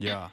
Ya.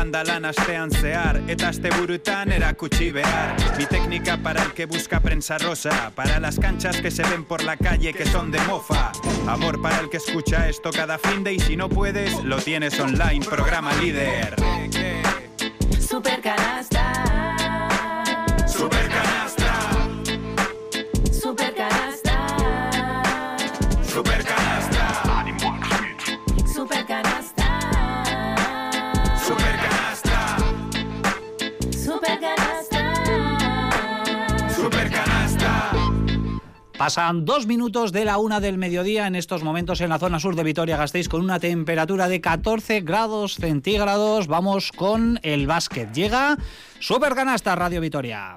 lan astean zehar Eta asteburutan erakutsi behar. Mi técnica para el que busca prensa rosa Para las canchas que se ven por la calle que son de mofa. Amor para el que escucha esto cada fin de Y si no puedes, lo tienes online, programa líder. Supercanasta Supercanasta, Pasan dos minutos de la una del mediodía en estos momentos en la zona sur de Vitoria-Gasteiz con una temperatura de 14 grados centígrados. Vamos con el básquet. Llega Supercanasta Radio Vitoria.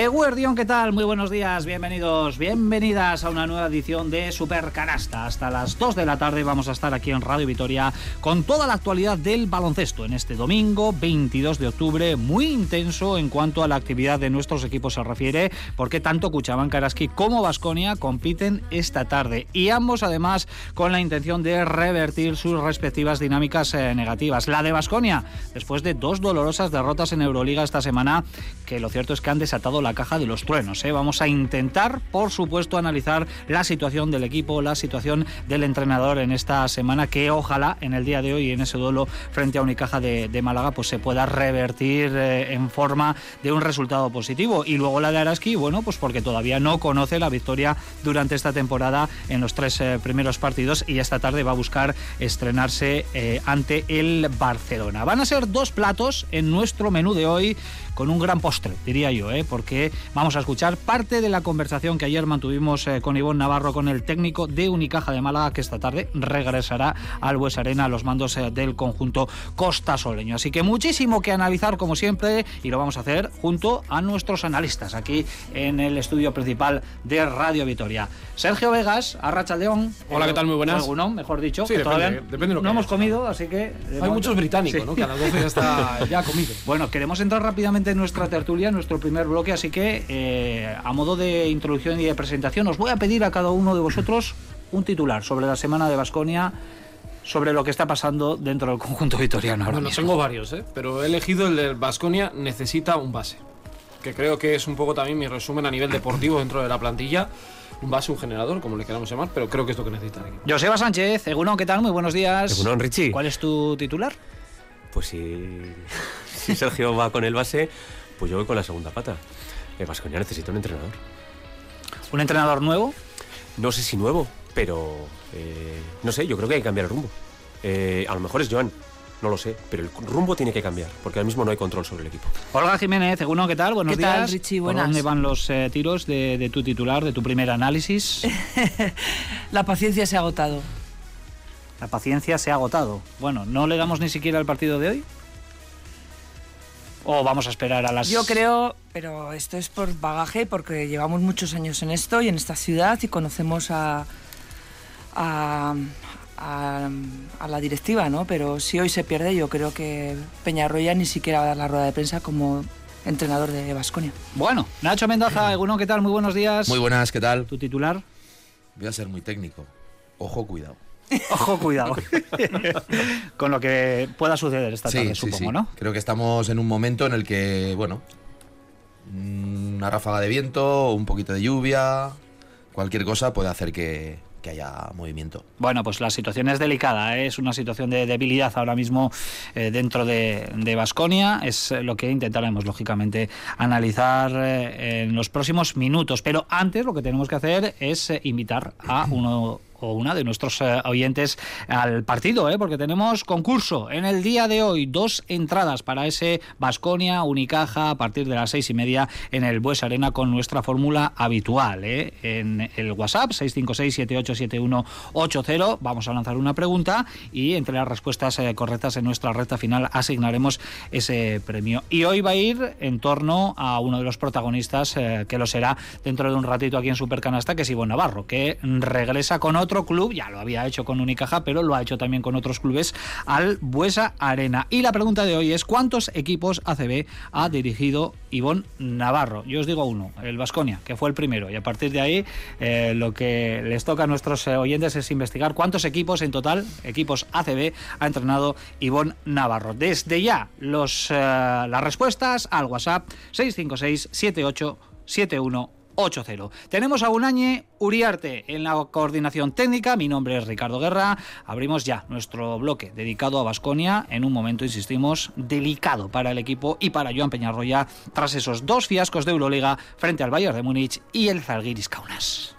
Eguerdión, ¿qué tal? Muy buenos días, bienvenidos, bienvenidas a una nueva edición de Super Canasta. Hasta las 2 de la tarde vamos a estar aquí en Radio Vitoria con toda la actualidad del baloncesto en este domingo 22 de octubre, muy intenso en cuanto a la actividad de nuestros equipos se refiere, porque tanto Cuchaban Karaski como Vasconia compiten esta tarde y ambos además con la intención de revertir sus respectivas dinámicas eh, negativas. La de Vasconia, después de dos dolorosas derrotas en Euroliga esta semana, que lo cierto es que han desatado la caja de los truenos. ¿eh? Vamos a intentar, por supuesto, analizar la situación del equipo, la situación del entrenador en esta semana, que ojalá en el día de hoy, en ese duelo frente a Unicaja de, de Málaga, pues se pueda revertir eh, en forma de un resultado positivo. Y luego la de Araski, bueno, pues porque todavía no conoce la victoria durante esta temporada en los tres eh, primeros partidos y esta tarde va a buscar estrenarse ante el Barcelona. Van a ser dos platos en nuestro menú de hoy con un gran postre, diría yo, ¿eh? porque vamos a escuchar parte de la conversación que ayer mantuvimos eh, con Ivonne Navarro, con el técnico de Unicaja de Málaga, que esta tarde regresará al Bues Arena a los mandos eh, del conjunto Costa Soleño. Así que muchísimo que analizar, como siempre, y lo vamos a hacer junto a nuestros analistas aquí en el estudio principal de Radio Vitoria. Sergio Vegas, Arracha León. Hola, ¿qué tal? Muy buenas. Alguno, mejor dicho. Sí, que depende, todavía depende de lo que no hemos comido, así que... Hay muchos británicos, Sí. ¿no? Que a las 12 ya está ya comido. Bueno, queremos entrar rápidamente en nuestra tertulia, en nuestro primer bloque, así que eh, a modo de introducción y de presentación os voy a pedir a cada uno de vosotros un titular sobre la semana de Basconia, sobre lo que está pasando dentro del conjunto vitoriano ahora Bueno, mismo. tengo varios, ¿eh? Pero he elegido el del Vasconia necesita un base. Que creo que es un poco también mi resumen a nivel deportivo dentro de la plantilla. Un base, un generador, como le queramos llamar, pero creo que es lo que necesita. Joseba Sánchez, Egunon, ¿qué tal? Muy buenos días. Egunon, Richie. ¿Cuál es tu titular? Pues si, si Sergio va con el base, pues yo voy con la segunda pata. El Vasconia necesita un entrenador. ¿Un entrenador nuevo? No sé si nuevo, pero eh, no sé, yo creo que hay que cambiar el rumbo. Eh, a lo mejor es Joan, no lo sé, pero el rumbo tiene que cambiar, porque ahora mismo no hay control sobre el equipo. Olga Jiménez, Egunon, ¿qué tal? Buenos ¿Qué tal, días. Richie? ¿Por Buenas. dónde van los eh, tiros de, de tu titular, de tu primer análisis? La paciencia se ha agotado. La paciencia se ha agotado. Bueno, ¿no le damos ni siquiera el partido de hoy? ¿O vamos a esperar a las... Yo creo, pero esto es por bagaje, porque llevamos muchos años en esto y en esta ciudad y conocemos a, a, a- a la directiva, ¿no? Pero si hoy se pierde, yo creo que Peñarroya ni siquiera va a dar la rueda de prensa como entrenador de Basconia. Bueno, Nacho Mendoza, Egunon, ¿qué tal? Muy buenos días. Muy buenas, ¿qué tal? ¿Tu titular? Voy a ser muy técnico. Ojo, cuidado. Ojo, cuidado. Con lo que pueda suceder esta tarde, supongo, ¿no? Creo que estamos en un momento en el que, bueno, una ráfaga de viento, un poquito de lluvia, cualquier cosa puede hacer que, que haya movimiento. Bueno, pues la situación es delicada, ¿eh? es una situación de debilidad ahora mismo eh, dentro de Vasconia. es lo que intentaremos, lógicamente, analizar eh, en los próximos minutos. Pero antes lo que tenemos que hacer es invitar a uno o una de nuestros eh, oyentes al partido, ¿eh? porque tenemos concurso en el día de hoy, dos entradas para ese Basconia Unicaja a partir de las seis y media en el Bues Arena con nuestra fórmula habitual. ¿eh? En el WhatsApp 656-787180 vamos a lanzar una pregunta y entre las respuestas eh, correctas en nuestra recta final asignaremos ese premio. Y hoy va a ir en torno a uno de los protagonistas que lo será dentro de un ratito aquí en Supercanasta, que es Ivonne Navarro, que regresa con otro otro club, ya lo había hecho con Unicaja, pero lo ha hecho también con otros clubes, al Buesa Arena. Y la pregunta de hoy es, ¿cuántos equipos ACB ha dirigido Ivón Navarro? Yo os digo uno, el Vasconia, que fue el primero. Y a partir de ahí, eh, lo que les toca a nuestros eh, oyentes es investigar cuántos equipos en total, equipos ACB, ha entrenado Ivón Navarro. Desde ya, los, eh, las respuestas al WhatsApp 656 78 71 8-0. Tenemos a Unañe Uriarte en la coordinación técnica. Mi nombre es Ricardo Guerra. Abrimos ya nuestro bloque dedicado a Basconia en un momento, insistimos, delicado para el equipo y para Joan Peñarroya tras esos dos fiascos de Euroliga frente al Bayern de Múnich y el Zalgiris Kaunas.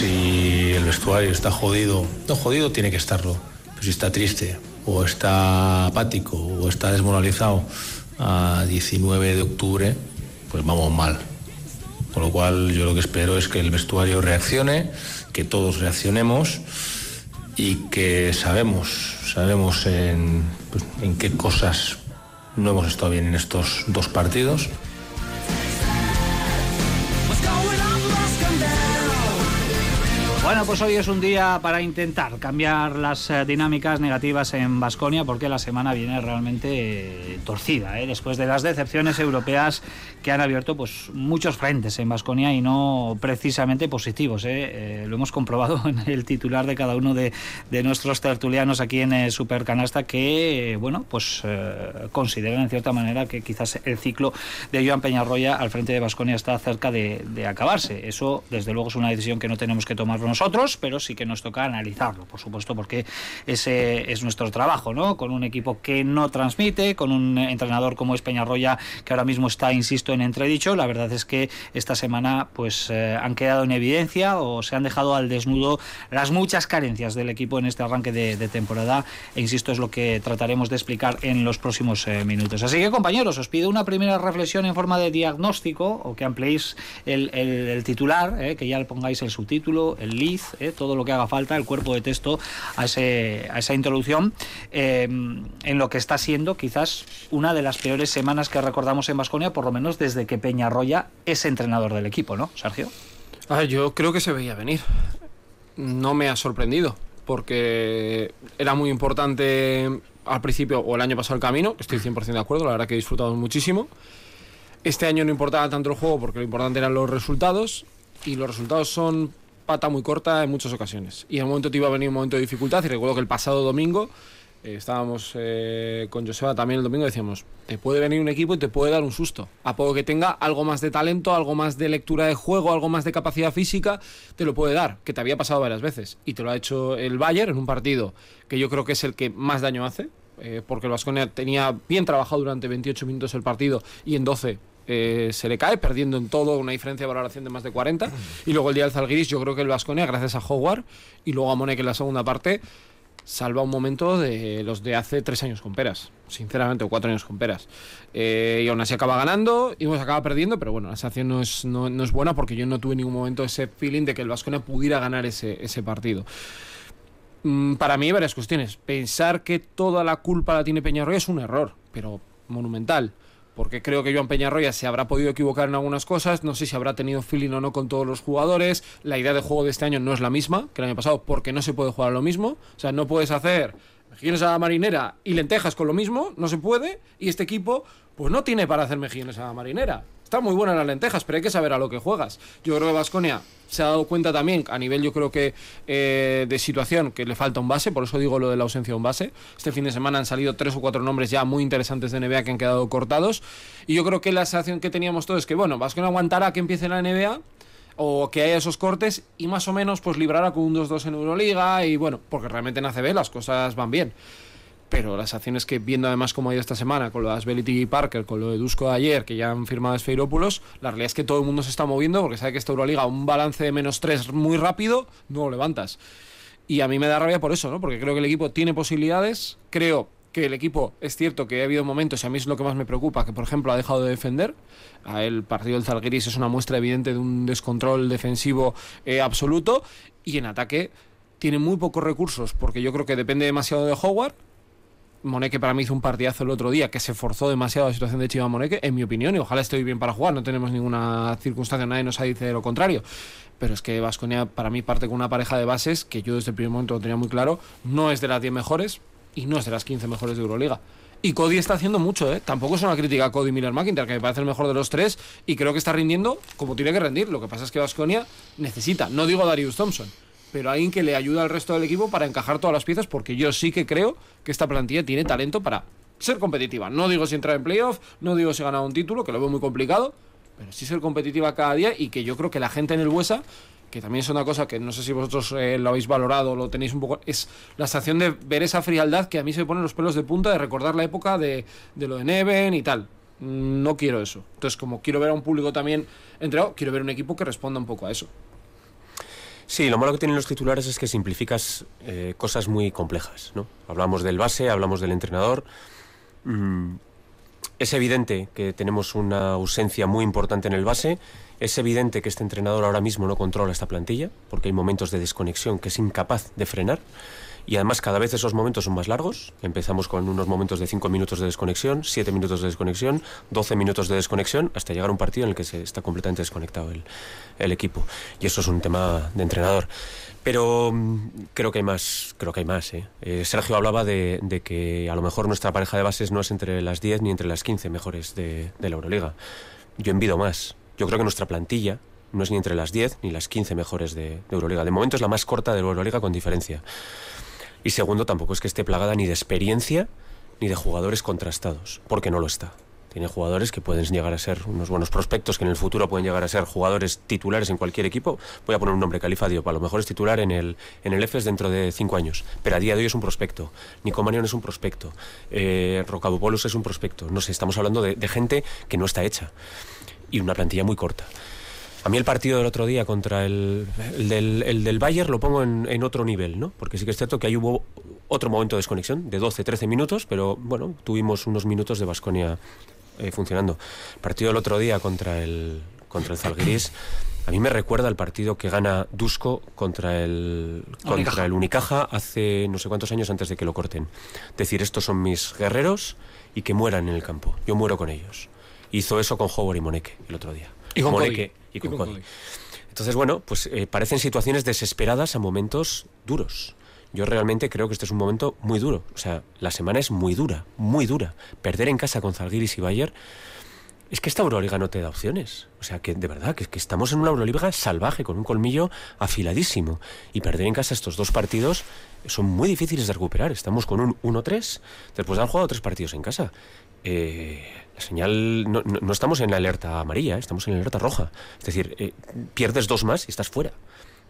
Si el vestuario está jodido, no jodido tiene que estarlo, pero si está triste o está apático o está desmoralizado a 19 de octubre, pues vamos mal. Con lo cual yo lo que espero es que el vestuario reaccione, que todos reaccionemos y que sabemos, sabemos en, pues, en qué cosas no hemos estado bien en estos dos partidos Bueno, pues hoy es un día para intentar cambiar las eh, dinámicas negativas en Basconia porque la semana viene realmente eh, torcida, ¿eh? después de las decepciones europeas que han abierto pues muchos frentes en Basconia y no precisamente positivos. lo hemos comprobado en el titular de cada uno de, nuestros tertulianos aquí en Supercanasta que, bueno, pues consideran en cierta manera que quizás el ciclo de Joan Peñarroya al frente de Basconia está cerca de, de acabarse. Eso, desde luego, es una decisión que no tenemos que tomar nosotros pero sí que nos toca analizarlo, por supuesto, porque ese es nuestro trabajo, ¿no? Con un equipo que no transmite, con un entrenador como es Peñarroya, que ahora mismo está, insisto, en entredicho. La verdad es que esta semana pues eh, han quedado en evidencia o se han dejado al desnudo las muchas carencias del equipo en este arranque de, temporada. E insisto, es lo que trataremos de explicar en los próximos eh, minutos. Así que, compañeros, os pido una primera reflexión en forma de diagnóstico o que ampliéis el, titular, eh, que ya le pongáis el subtítulo, el eh, todo lo que haga falta, el cuerpo de texto a, ese, a esa introducción, eh, en lo que está siendo quizás una de las peores semanas que recordamos en Vasconia, por lo menos desde que Peñarroya es entrenador del equipo, ¿no, Sergio? yo creo que se veía venir. No me ha sorprendido, porque era muy importante al principio o el año pasado el camino, estoy 100% de acuerdo, la verdad que he disfrutado muchísimo. Este año no importaba tanto el juego porque lo importante eran los resultados y los resultados son pata muy corta en muchas ocasiones. Y en un momento te iba a venir un momento de dificultad y recuerdo que el pasado domingo eh, estábamos eh, con Joseba también el domingo decíamos, te puede venir un equipo y te puede dar un susto. A poco que tenga algo más de talento, algo más de lectura de juego, algo más de capacidad física, te lo puede dar, que te había pasado varias veces. Y te lo ha hecho el Bayern en un partido que yo creo que es el que más daño hace, eh, porque el Vasconia tenía bien trabajado durante 28 minutos el partido y en 12 eh, se le cae, perdiendo en todo una diferencia de valoración de más de 40. Y luego el día del Zalgiris, yo creo que el Vasconia, gracias a Howard y luego a Monek en la segunda parte, salva un momento de los de hace tres años con peras, sinceramente, o cuatro años con peras. Eh, y aún así acaba ganando y nos acaba perdiendo, pero bueno, la sensación no es, no, es buena porque yo no tuve en ningún momento ese feeling de que el Vasconia pudiera ganar ese, ese partido. Mm, para mí varias cuestiones. Pensar que toda la culpa la tiene Peñarroya es un error, pero monumental porque creo que Joan Peñarroya se habrá podido equivocar en algunas cosas, no sé si habrá tenido feeling o no con todos los jugadores, la idea de juego de este año no es la misma que el año pasado porque no se puede jugar lo mismo, o sea, no puedes hacer mejillones a la marinera y lentejas con lo mismo, no se puede, y este equipo pues no tiene para hacer mejillones a la marinera. Están muy buenas las lentejas, pero hay que saber a lo que juegas. Yo creo que Vasconia se ha dado cuenta también, a nivel yo creo que eh, de situación, que le falta un base, por eso digo lo de la ausencia de un base. Este fin de semana han salido tres o cuatro nombres ya muy interesantes de NBA que han quedado cortados. Y yo creo que la sensación que teníamos todos es que, bueno, Vasconia aguantará que empiece la NBA o que haya esos cortes y más o menos pues librará con un 2-2 en Euroliga y bueno, porque realmente en ACB las cosas van bien pero las acciones que viendo además como ha ido esta semana con lo de Asbelity y Parker, con lo de Dusko de ayer, que ya han firmado Esfeirópulos, la realidad es que todo el mundo se está moviendo porque sabe que esta Euroliga, un balance de menos 3 muy rápido, no lo levantas. Y a mí me da rabia por eso, ¿no? Porque creo que el equipo tiene posibilidades, creo que el equipo es cierto que ha habido momentos, y a mí es lo que más me preocupa, que por ejemplo ha dejado de defender. El partido del Zalgiris es una muestra evidente de un descontrol defensivo eh, absoluto. Y en ataque tiene muy pocos recursos, porque yo creo que depende demasiado de Howard Moneke para mí hizo un partidazo el otro día que se forzó demasiado la situación de Chiva Moneke, en mi opinión, y ojalá esté bien para jugar, no tenemos ninguna circunstancia, nadie nos dice lo contrario. Pero es que Vasconia para mí parte con una pareja de bases que yo desde el primer momento lo tenía muy claro, no es de las 10 mejores y no es de las 15 mejores de Euroliga. Y Cody está haciendo mucho, ¿eh? Tampoco es una crítica a Cody Miller McIntyre, que me parece el mejor de los tres y creo que está rindiendo como tiene que rendir. Lo que pasa es que Vasconia necesita, no digo Darius Thompson, pero alguien que le ayuda al resto del equipo para encajar todas las piezas, porque yo sí que creo que esta plantilla tiene talento para ser competitiva. No digo si entrar en playoff, no digo si ganar un título, que lo veo muy complicado, pero sí ser competitiva cada día y que yo creo que la gente en el Buesa, que también es una cosa que no sé si vosotros eh, lo habéis valorado, lo tenéis un poco, es la sensación de ver esa frialdad que a mí se me ponen los pelos de punta de recordar la época de, de lo de Neven y tal. No quiero eso. Entonces, como quiero ver a un público también entregado, quiero ver un equipo que responda un poco a eso. Sí, lo malo que tienen los titulares es que simplificas eh, cosas muy complejas. ¿no? Hablamos del base, hablamos del entrenador. Mm, es evidente que tenemos una ausencia muy importante en el base. Es evidente que este entrenador ahora mismo no controla esta plantilla, porque hay momentos de desconexión que es incapaz de frenar. Y además cada vez esos momentos son más largos. Empezamos con unos momentos de 5 minutos de desconexión, 7 minutos de desconexión, 12 minutos de desconexión, hasta llegar a un partido en el que está completamente desconectado el, equipo. Y eso es un tema de entrenador. Pero mm, creo que hay más, creo que hay más. ¿eh? Eh, Sergio hablaba de, que a lo mejor nuestra pareja de bases no es entre las 10 ni entre las 15 mejores de, de la Euroliga. Yo envido más. Yo creo que nuestra plantilla no es ni entre las 10 ni las 15 mejores de, de Euroliga. De momento es la más corta de la Euroliga con diferencia. Y segundo, tampoco es que esté plagada ni de experiencia ni de jugadores contrastados, porque no lo está. Tiene jugadores que pueden llegar a ser unos buenos prospectos, que en el futuro pueden llegar a ser jugadores titulares en cualquier equipo. Voy a poner un nombre, Califa Diop. A lo mejor es titular en el, en el EFES dentro de cinco años. Pero a día de hoy es un prospecto. Nico Manion es un prospecto. Eh, es un prospecto. No sé, estamos hablando de gente que no está hecha. Y una plantilla muy corta. A mí el partido del otro día contra el, el, del, el del, Bayern lo pongo en, en, otro nivel, ¿no? Porque sí que es cierto que ahí hubo otro momento de desconexión de 12-13 minutos, pero bueno, tuvimos unos minutos de Basconia eh, funcionando. El partido del otro día contra el, contra el Zalgiris, a mí me recuerda al partido que gana Dusko contra el, contra Unicaja. el Unicaja hace no sé cuántos años antes de que lo corten. Decir, estos son mis guerreros y que mueran en el campo. Yo muero con ellos. Hizo eso con Howard y Moneke el otro día. Y con Moneke y con, y con Cody. Entonces, bueno, pues eh, parecen situaciones desesperadas a momentos duros. Yo realmente creo que este es un momento muy duro. O sea, la semana es muy dura, muy dura. Perder en casa con Zalgiris y Bayern. Es que esta Euroliga no te da opciones. O sea, que de verdad, que, que estamos en una Euroliga salvaje, con un colmillo afiladísimo. Y perder en casa estos dos partidos son muy difíciles de recuperar. Estamos con un 1-3 después de haber jugado tres partidos en casa. Eh, la señal no, estamos en la alerta amarilla, ¿eh? estamos en la alerta roja. Es decir, eh, pierdes dos más y estás fuera.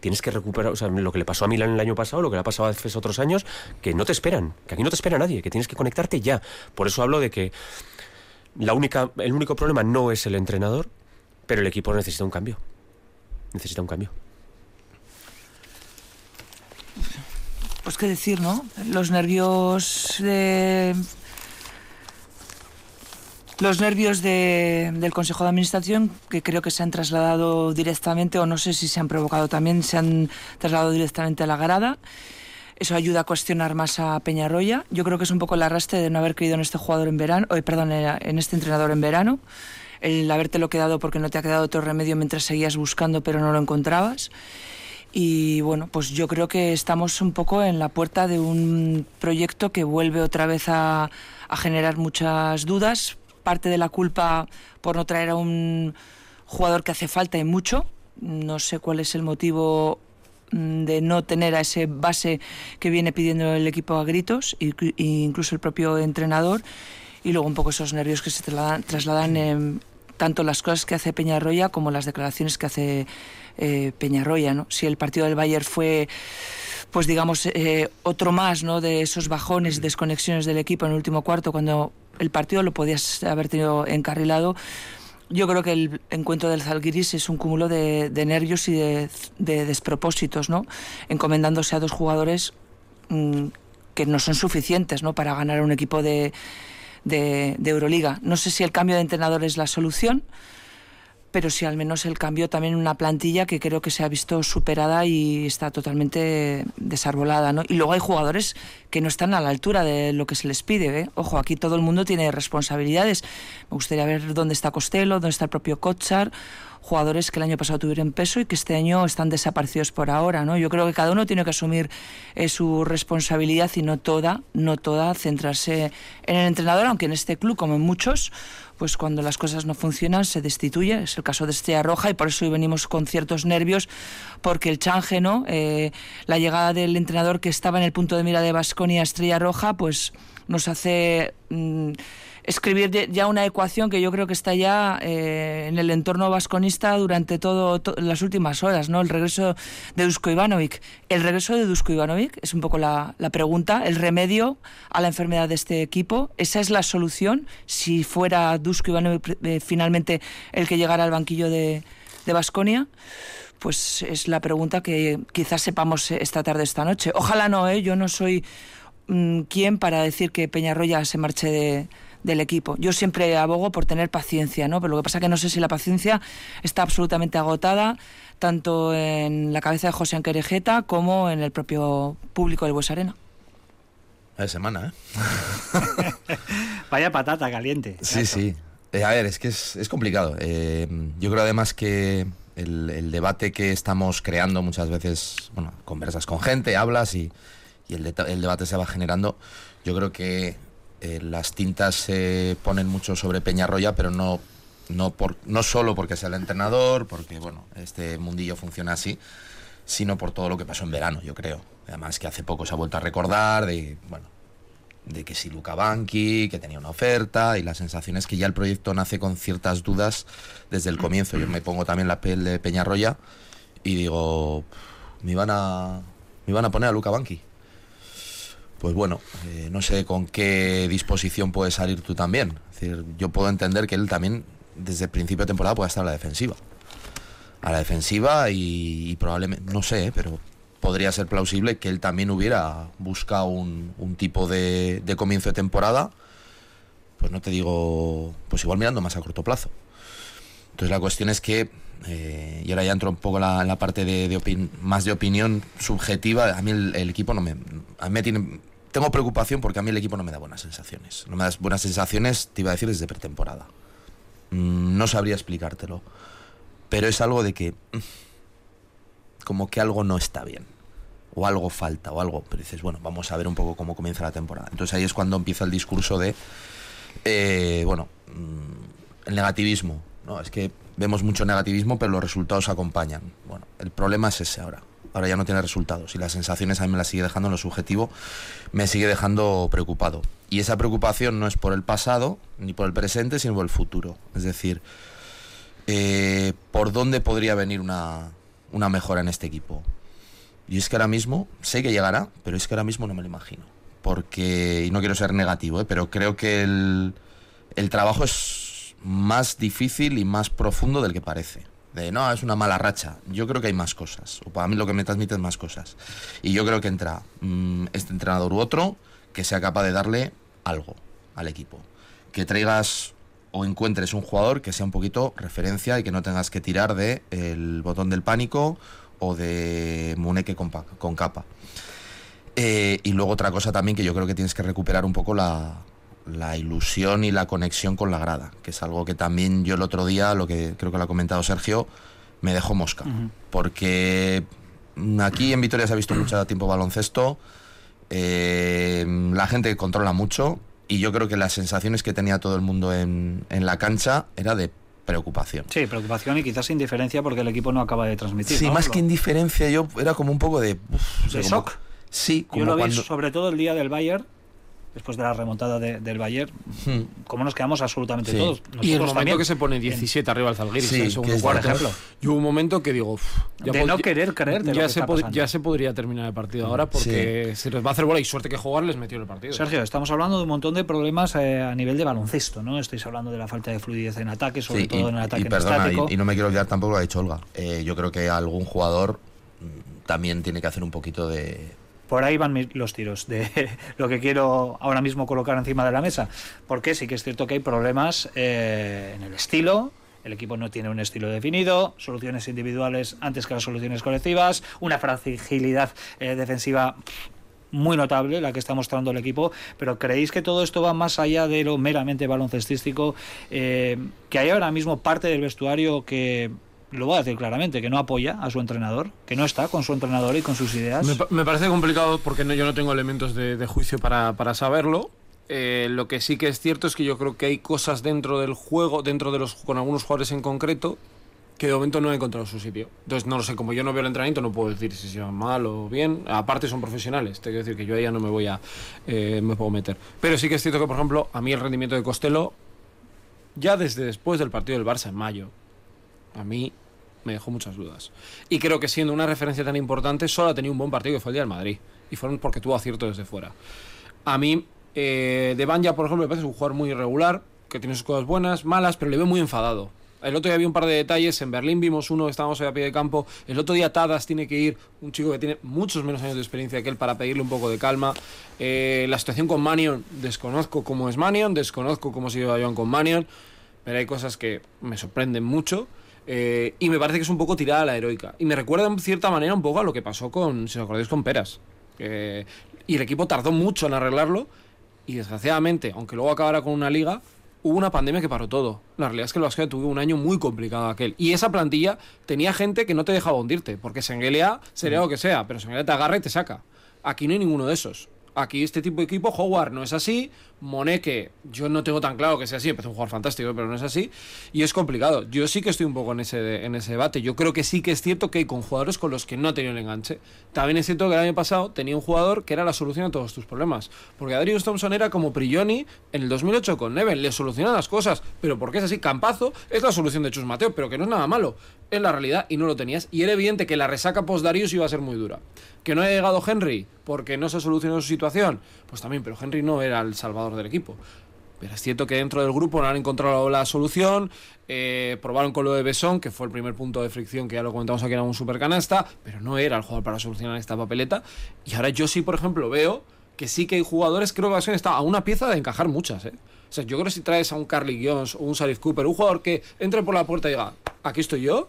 Tienes que recuperar, o sea, lo que le pasó a Milan el año pasado, lo que le ha pasado a FES otros años, que no te esperan, que aquí no te espera nadie, que tienes que conectarte ya. Por eso hablo de que la única, el único problema no es el entrenador, pero el equipo necesita un cambio. Necesita un cambio. Pues qué decir, ¿no? Los nervios de los nervios de, del Consejo de Administración, que creo que se han trasladado directamente, o no sé si se han provocado también, se han trasladado directamente a la grada. Eso ayuda a cuestionar más a Peñarroya. Yo creo que es un poco el arrastre de no haber creído en este jugador en verano, eh, perdón, en este entrenador en verano. El habértelo quedado porque no te ha quedado otro remedio mientras seguías buscando pero no lo encontrabas. Y bueno, pues yo creo que estamos un poco en la puerta de un proyecto que vuelve otra vez a, a generar muchas dudas parte de la culpa por no traer a un jugador que hace falta y mucho. No sé cuál es el motivo mm, de no tener a ese base que viene pidiendo el equipo a gritos, e incluso el propio entrenador, y luego un poco esos nervios que se trasladan, trasladan en tanto las cosas que hace Peñarroya como las declaraciones que hace eh, Peñarroya. ¿no? Si el partido del Bayern fue pues digamos, eh, otro más ¿no? de esos bajones, desconexiones del equipo en el último cuarto, cuando el partido lo podías haber tenido encarrilado. Yo creo que el encuentro del Zalgiris es un cúmulo de, nervios y de, despropósitos, ¿no? encomendándose a dos jugadores mm, que no son suficientes ¿no? para ganar un equipo de, de Euroliga. No sé si el cambio de entrenador es la solución pero sí al menos el cambio también en una plantilla que creo que se ha visto superada y está totalmente desarbolada. ¿no? Y luego hay jugadores que no están a la altura de lo que se les pide. ¿eh? Ojo, aquí todo el mundo tiene responsabilidades. Me gustaría ver dónde está Costello, dónde está el propio Kotsar jugadores que el año pasado tuvieron peso y que este año están desaparecidos por ahora, ¿no? Yo creo que cada uno tiene que asumir eh, su responsabilidad y no toda, no toda centrarse en el entrenador, aunque en este club, como en muchos, pues cuando las cosas no funcionan se destituye. Es el caso de Estrella Roja y por eso hoy venimos con ciertos nervios porque el change, ¿no? Eh, la llegada del entrenador que estaba en el punto de mira de Basconia Estrella Roja, pues nos hace mm, escribir ya una ecuación que yo creo que está ya eh, en el entorno vasconista durante todo, las últimas horas, ¿no? El regreso de Dusko Ivanovic. El regreso de Dusko Ivanovic es un poco la, pregunta, el remedio a la enfermedad de este equipo. Esa es la solución si fuera Dusko Ivanovic eh, finalmente el que llegara al banquillo de Basconia. pues es la pregunta que quizás sepamos esta tarde, esta noche. Ojalá no, ¿eh? yo no soy mm, quien para decir que Peñarroya se marche de, del equipo. Yo siempre abogo por tener paciencia, ¿no? Pero lo que pasa es que no sé si la paciencia está absolutamente agotada, tanto en la cabeza de José Anquerejeta como en el propio público del Bues Arena. De semana, ¿eh? Vaya patata caliente. Sí, sí. Eh, a ver, es que es, complicado. Eh, yo creo además que el, debate que estamos creando muchas veces, bueno, conversas con gente, hablas y, el, el debate se va generando. Yo creo que eh, las tintas se ponen mucho sobre Peñarroya, pero no, no, por, no solo porque sea el entrenador, porque bueno, este mundillo funciona así, sino por todo lo que pasó en verano, yo creo. Además que hace poco se ha vuelto a recordar de, bueno, de que si Luca Banqui, que tenía una oferta, y la sensación es que ya el proyecto nace con ciertas dudas desde el comienzo. Yo me pongo también la piel de Peñarroya y digo, me iban a, me iban a poner a Luca Banqui pues bueno, eh, no sé con qué disposición puedes salir tú también. Es decir, yo puedo entender que él también desde el principio de temporada pueda estar a la defensiva. A la defensiva y, probablemente, no sé, pero podría ser plausible que él también hubiera buscado un, tipo de, comienzo de temporada, pues no te digo, pues igual mirando más a corto plazo. Entonces la cuestión es que, eh, y ahora ya entro un poco en la, parte de, más de opinión subjetiva, a mí el, equipo no me, a mí me tiene, tengo preocupación porque a mí el equipo no me da buenas sensaciones. No me da buenas sensaciones, te iba a decir, desde pretemporada. Mm, no sabría explicártelo. Pero es algo de que. Mm, como que algo no está bien. O algo falta, o algo. Pero dices, bueno, vamos a ver un poco cómo comienza la temporada. Entonces ahí es cuando empieza el discurso de. Eh, bueno, mm, el negativismo. No, es que vemos mucho negativismo, pero los resultados acompañan. Bueno, el problema es ese ahora ahora ya no tiene resultados y las sensaciones a mí me las sigue dejando en lo subjetivo, me sigue dejando preocupado. Y esa preocupación no es por el pasado ni por el presente, sino por el futuro. Es decir, eh, ¿por dónde podría venir una, una mejora en este equipo? Y es que ahora mismo, sé que llegará, pero es que ahora mismo no me lo imagino. Porque, y no quiero ser negativo, ¿eh? pero creo que el, el trabajo es más difícil y más profundo del que parece de no, es una mala racha. Yo creo que hay más cosas, o para mí lo que me transmite es más cosas. Y yo creo que entra mm, este entrenador u otro que sea capaz de darle algo al equipo. Que traigas o encuentres un jugador que sea un poquito referencia y que no tengas que tirar de el botón del pánico o de muneque con, con capa. Eh, y luego otra cosa también que yo creo que tienes que recuperar un poco la, la ilusión y la conexión con la grada, que es algo que también yo el otro día, lo que creo que lo ha comentado Sergio, me dejó mosca. Porque aquí en Vitoria se ha visto mucho tiempo baloncesto, eh, la gente controla mucho y yo creo que las sensaciones que tenía todo el mundo en, en la cancha era de preocupación. Sí, preocupación y quizás indiferencia porque el equipo no acaba de transmitir. Sí, ¿no? más que indiferencia, yo era como un poco de... uf, no sé, ¿De como- shock? Sí, como Yo lo vi cuando... sobre todo el día del Bayern, después de la remontada de- del Bayern, Hmm. como nos quedamos absolutamente Sí. todos. Y el Nosotros momento también. que se pone 17 arriba al Zalgiris Sí, en el que segundo es cuarto, por ejemplo. y hubo un momento que digo, uf, De pod- no querer creerte lo ya se ya se podría terminar el partido ahora porque se les va a hacer bola y suerte que jugar les metió el partido. Sergio, estamos hablando de un montón de problemas eh, a nivel de baloncesto, ¿no? Estáis hablando de la falta de fluidez en ataque, sobre Sí, todo y, en el ataque y en perdona, estático. y, y no me quiero olvidar tampoco lo ha dicho Olga. Eh, yo creo que algún jugador mm, también tiene que hacer un poquito de... Por ahí van los tiros de lo que quiero ahora mismo colocar encima de la mesa. Porque sí que es cierto que hay problemas eh, en el estilo. El equipo no tiene un estilo definido, soluciones individuales antes que las soluciones colectivas, una fragilidad eh, defensiva muy notable la que está mostrando el equipo, pero ¿creéis que todo esto va más allá de lo meramente baloncestístico? Eh, que hay ahora mismo parte del vestuario que, lo voy a decir claramente, que no apoya a su entrenador, que no está con su entrenador y con sus ideas. Me, me parece complicado porque no- yo no tengo elementos de, de juicio para, para saberlo. Eh, lo que sí que es cierto es que yo creo que hay cosas dentro del juego, dentro de los con algunos jugadores en concreto, que de momento no he encontrado su sitio. Entonces no lo sé, como yo no veo el entrenamiento, no puedo decir si se va mal o bien. Aparte son profesionales, te quiero decir que yo a ella no me voy a eh, me puedo meter. Pero sí que es cierto que, por ejemplo, a mí el rendimiento de Costello, ya desde después del partido del Barça en mayo, a mí me dejó muchas dudas. Y creo que siendo una referencia tan importante, solo ha tenido un buen partido que fue el día del Madrid. Y fueron porque tuvo acierto desde fuera. A mí, eh, De Banja, por ejemplo, me parece un jugador muy irregular, que tiene sus cosas buenas, malas, pero le veo muy enfadado. El otro día había un par de detalles, en Berlín vimos uno, estábamos ahí a pie de campo, el otro día Tadas tiene que ir, un chico que tiene muchos menos años de experiencia que él, para pedirle un poco de calma. Eh, la situación con Manion, desconozco cómo es Manion, desconozco cómo se lleva Joan con Manion, pero hay cosas que me sorprenden mucho. Eh, y me parece que es un poco tirada a la heroica. Y me recuerda en cierta manera un poco a lo que pasó con, si os acordáis, con Peras. y el equipo tardó mucho en arreglarlo. Y desgraciadamente, aunque luego acabara con una liga, hubo una pandemia que paró todo. La realidad es que el Basket tuvo un año muy complicado aquel. Y esa plantilla tenía gente que no te dejaba hundirte. Porque Sengelea sería lo que sea, pero Sengelea te agarra y te saca. Aquí no hay ninguno de esos. Aquí este tipo de equipo, Howard no es así. Moneke, yo no tengo tan claro que sea así. Empezó un jugador fantástico, pero no es así. Y es complicado. Yo sí que estoy un poco en ese, en ese debate. Yo creo que sí que es cierto que hay con jugadores con los que no ha tenido el enganche. También es cierto que el año pasado tenía un jugador que era la solución a todos tus problemas. Porque Darius Thompson era como Prigioni en el 2008 con Neven. Le solucionan las cosas. Pero porque es así, Campazo es la solución de Chus Mateo, pero que no es nada malo. Es la realidad y no lo tenías. Y era evidente que la resaca post Darius iba a ser muy dura. Que no haya llegado Henry porque no se ha solucionado su situación. Pues también, pero Henry no era el salvador del equipo. Pero es cierto que dentro del grupo no han encontrado la solución. eh, probaron con lo de Besón, que fue el primer punto de fricción, que ya lo comentamos aquí, era un super canasta, pero no era el jugador para solucionar esta papeleta. Y ahora yo sí, por ejemplo, veo que sí que hay jugadores, creo que Besón está a una pieza de encajar muchas. ¿eh? O sea, yo creo que si traes a un Carly Jones o un Salif Cooper, un jugador que entre por la puerta y diga, aquí estoy yo,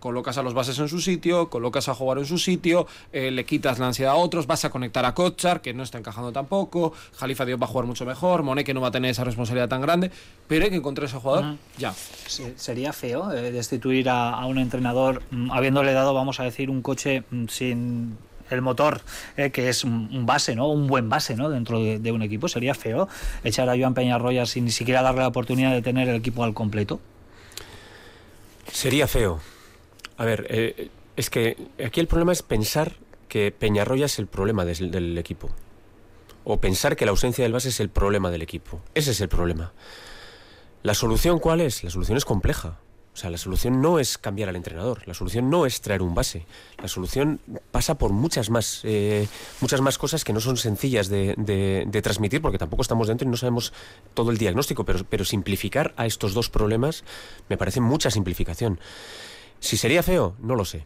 colocas a los bases en su sitio, colocas a jugar en su sitio, eh, le quitas la ansiedad a otros, vas a conectar a Kochar, que no está encajando tampoco, Jalifa Diop va a jugar mucho mejor, Monet que no va a tener esa responsabilidad tan grande, pero hay que encontrar ese jugador ya. Se- Sería feo eh, destituir a, a un entrenador mm, habiéndole dado, vamos a decir, un coche mm, sin el motor, eh, que es un, un base, ¿no? Un buen base, ¿no? Dentro de, de un equipo. Sería feo echar a Joan Peñarroya sin ni siquiera darle la oportunidad de tener el equipo al completo. Sería feo. A ver, eh, es que aquí el problema es pensar que Peñarroya es el problema del equipo. O pensar que la ausencia del base es el problema del equipo. Ese es el problema. ¿La solución cuál es? La solución es compleja. O sea, la solución no es cambiar al entrenador, la solución no es traer un base, la solución pasa por muchas más, eh, muchas más cosas que no son sencillas de, transmitir porque tampoco estamos dentro y no sabemos todo el diagnóstico, pero simplificar a estos dos problemas me parece mucha simplificación. Si sería feo, no lo sé.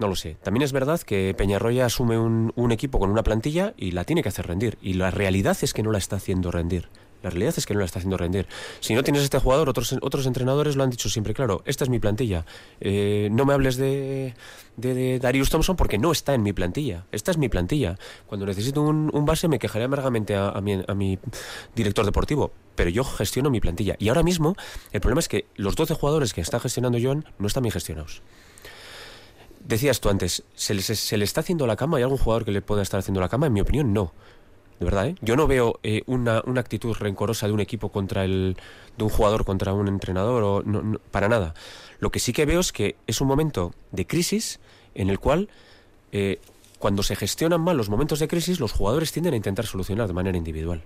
No lo sé. También es verdad que Peñarroya asume un, un equipo con una plantilla y la tiene que hacer rendir. Y la realidad es que no la está haciendo rendir. La realidad es que no la está haciendo rendir. Si no tienes este jugador, otros, otros entrenadores lo han dicho siempre claro. Esta es mi plantilla. Eh, no me hables de, de, de Darius Thompson porque no está en mi plantilla. Esta es mi plantilla. Cuando necesito un, un base me quejaré amargamente a, mi, a mi director deportivo. Pero yo gestiono mi plantilla. Y ahora mismo el problema es que los 12 jugadores que está gestionando John no están bien gestionados. Decías tú antes, ¿se le, se le está haciendo la cama? ¿Hay algún jugador que le pueda estar haciendo la cama? En mi opinión, no. De verdad, ¿eh? Yo no veo eh, una, una, actitud rencorosa de un equipo contra el. de un jugador contra un entrenador, o no, para nada. Lo que sí que veo es que es un momento de crisis en el cual. Eh, cuando se gestionan mal los momentos de crisis, los jugadores tienden a intentar solucionar de manera individual.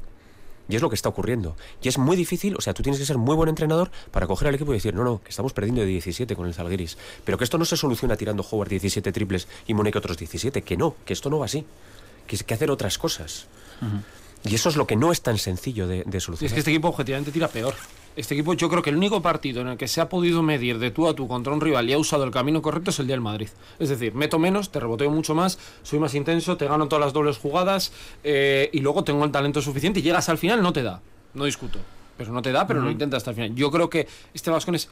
Y es lo que está ocurriendo. Y es muy difícil, o sea, tú tienes que ser muy buen entrenador para coger al equipo y decir, no, no, que estamos perdiendo de 17 con el Zalgiris. Pero que esto no se soluciona tirando Howard 17 triples y Monique otros 17. Que no, que esto no va así. Que hay que hacer otras cosas. Y eso es lo que no es tan sencillo de, de solucionar. Es que este equipo objetivamente tira peor. Este equipo, yo creo que el único partido en el que se ha podido medir de tú a tú contra un rival y ha usado el camino correcto es el día del Madrid. Es decir, meto menos, te reboteo mucho más, soy más intenso, te gano todas las dobles jugadas eh, y luego tengo el talento suficiente y llegas al final, no te da. No discuto. Pero no te da, pero lo intenta hasta el final. Yo creo que este Vascon es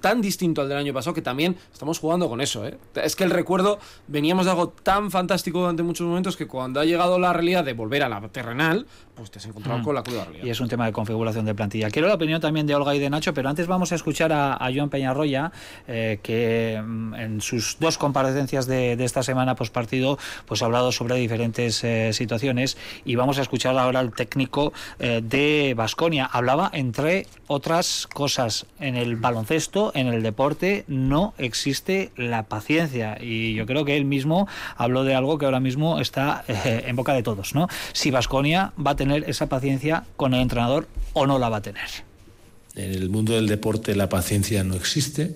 tan distinto al del año pasado que también estamos jugando con eso. ¿eh? Es que el recuerdo, veníamos de algo tan fantástico durante muchos momentos que cuando ha llegado la realidad de volver a la terrenal, pues te has encontrado con la cruda realidad. Y es un tema de configuración de plantilla. Quiero la opinión también de Olga y de Nacho, pero antes vamos a escuchar a, a Joan Peñarroya, eh, que mm, en sus dos comparecencias de, de, esta semana post partido, pues ha hablado sobre diferentes eh, situaciones y vamos a escuchar ahora al técnico eh, de Basconia. Hablaba, entre otras cosas, en el baloncesto, en el deporte, no existe la paciencia. Y yo creo que él mismo habló de algo que ahora mismo está eh, en boca de todos, ¿no? Si Basconia va a tener esa paciencia con el entrenador o no la va a tener. En el mundo del deporte la paciencia no existe,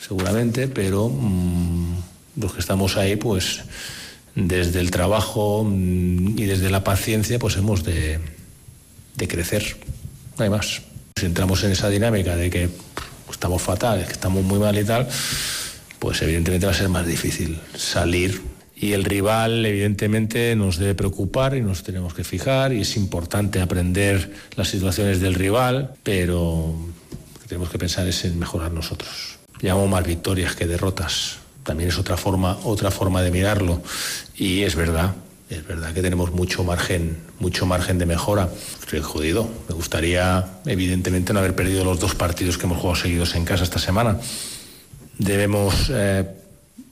seguramente, pero mmm, los que estamos ahí, pues desde el trabajo mmm, y desde la paciencia, pues hemos de, de crecer. No hay más. Si entramos en esa dinámica de que estamos fatal, que estamos muy mal y tal, pues evidentemente va a ser más difícil salir y el rival evidentemente nos debe preocupar y nos tenemos que fijar y es importante aprender las situaciones del rival, pero lo que tenemos que pensar es en mejorar nosotros. Llevamos más victorias que derrotas. También es otra forma, otra forma de mirarlo y es verdad, es verdad que tenemos mucho margen, mucho margen de mejora. Estoy jodido. Me gustaría, evidentemente, no haber perdido los dos partidos que hemos jugado seguidos en casa esta semana. Debemos eh,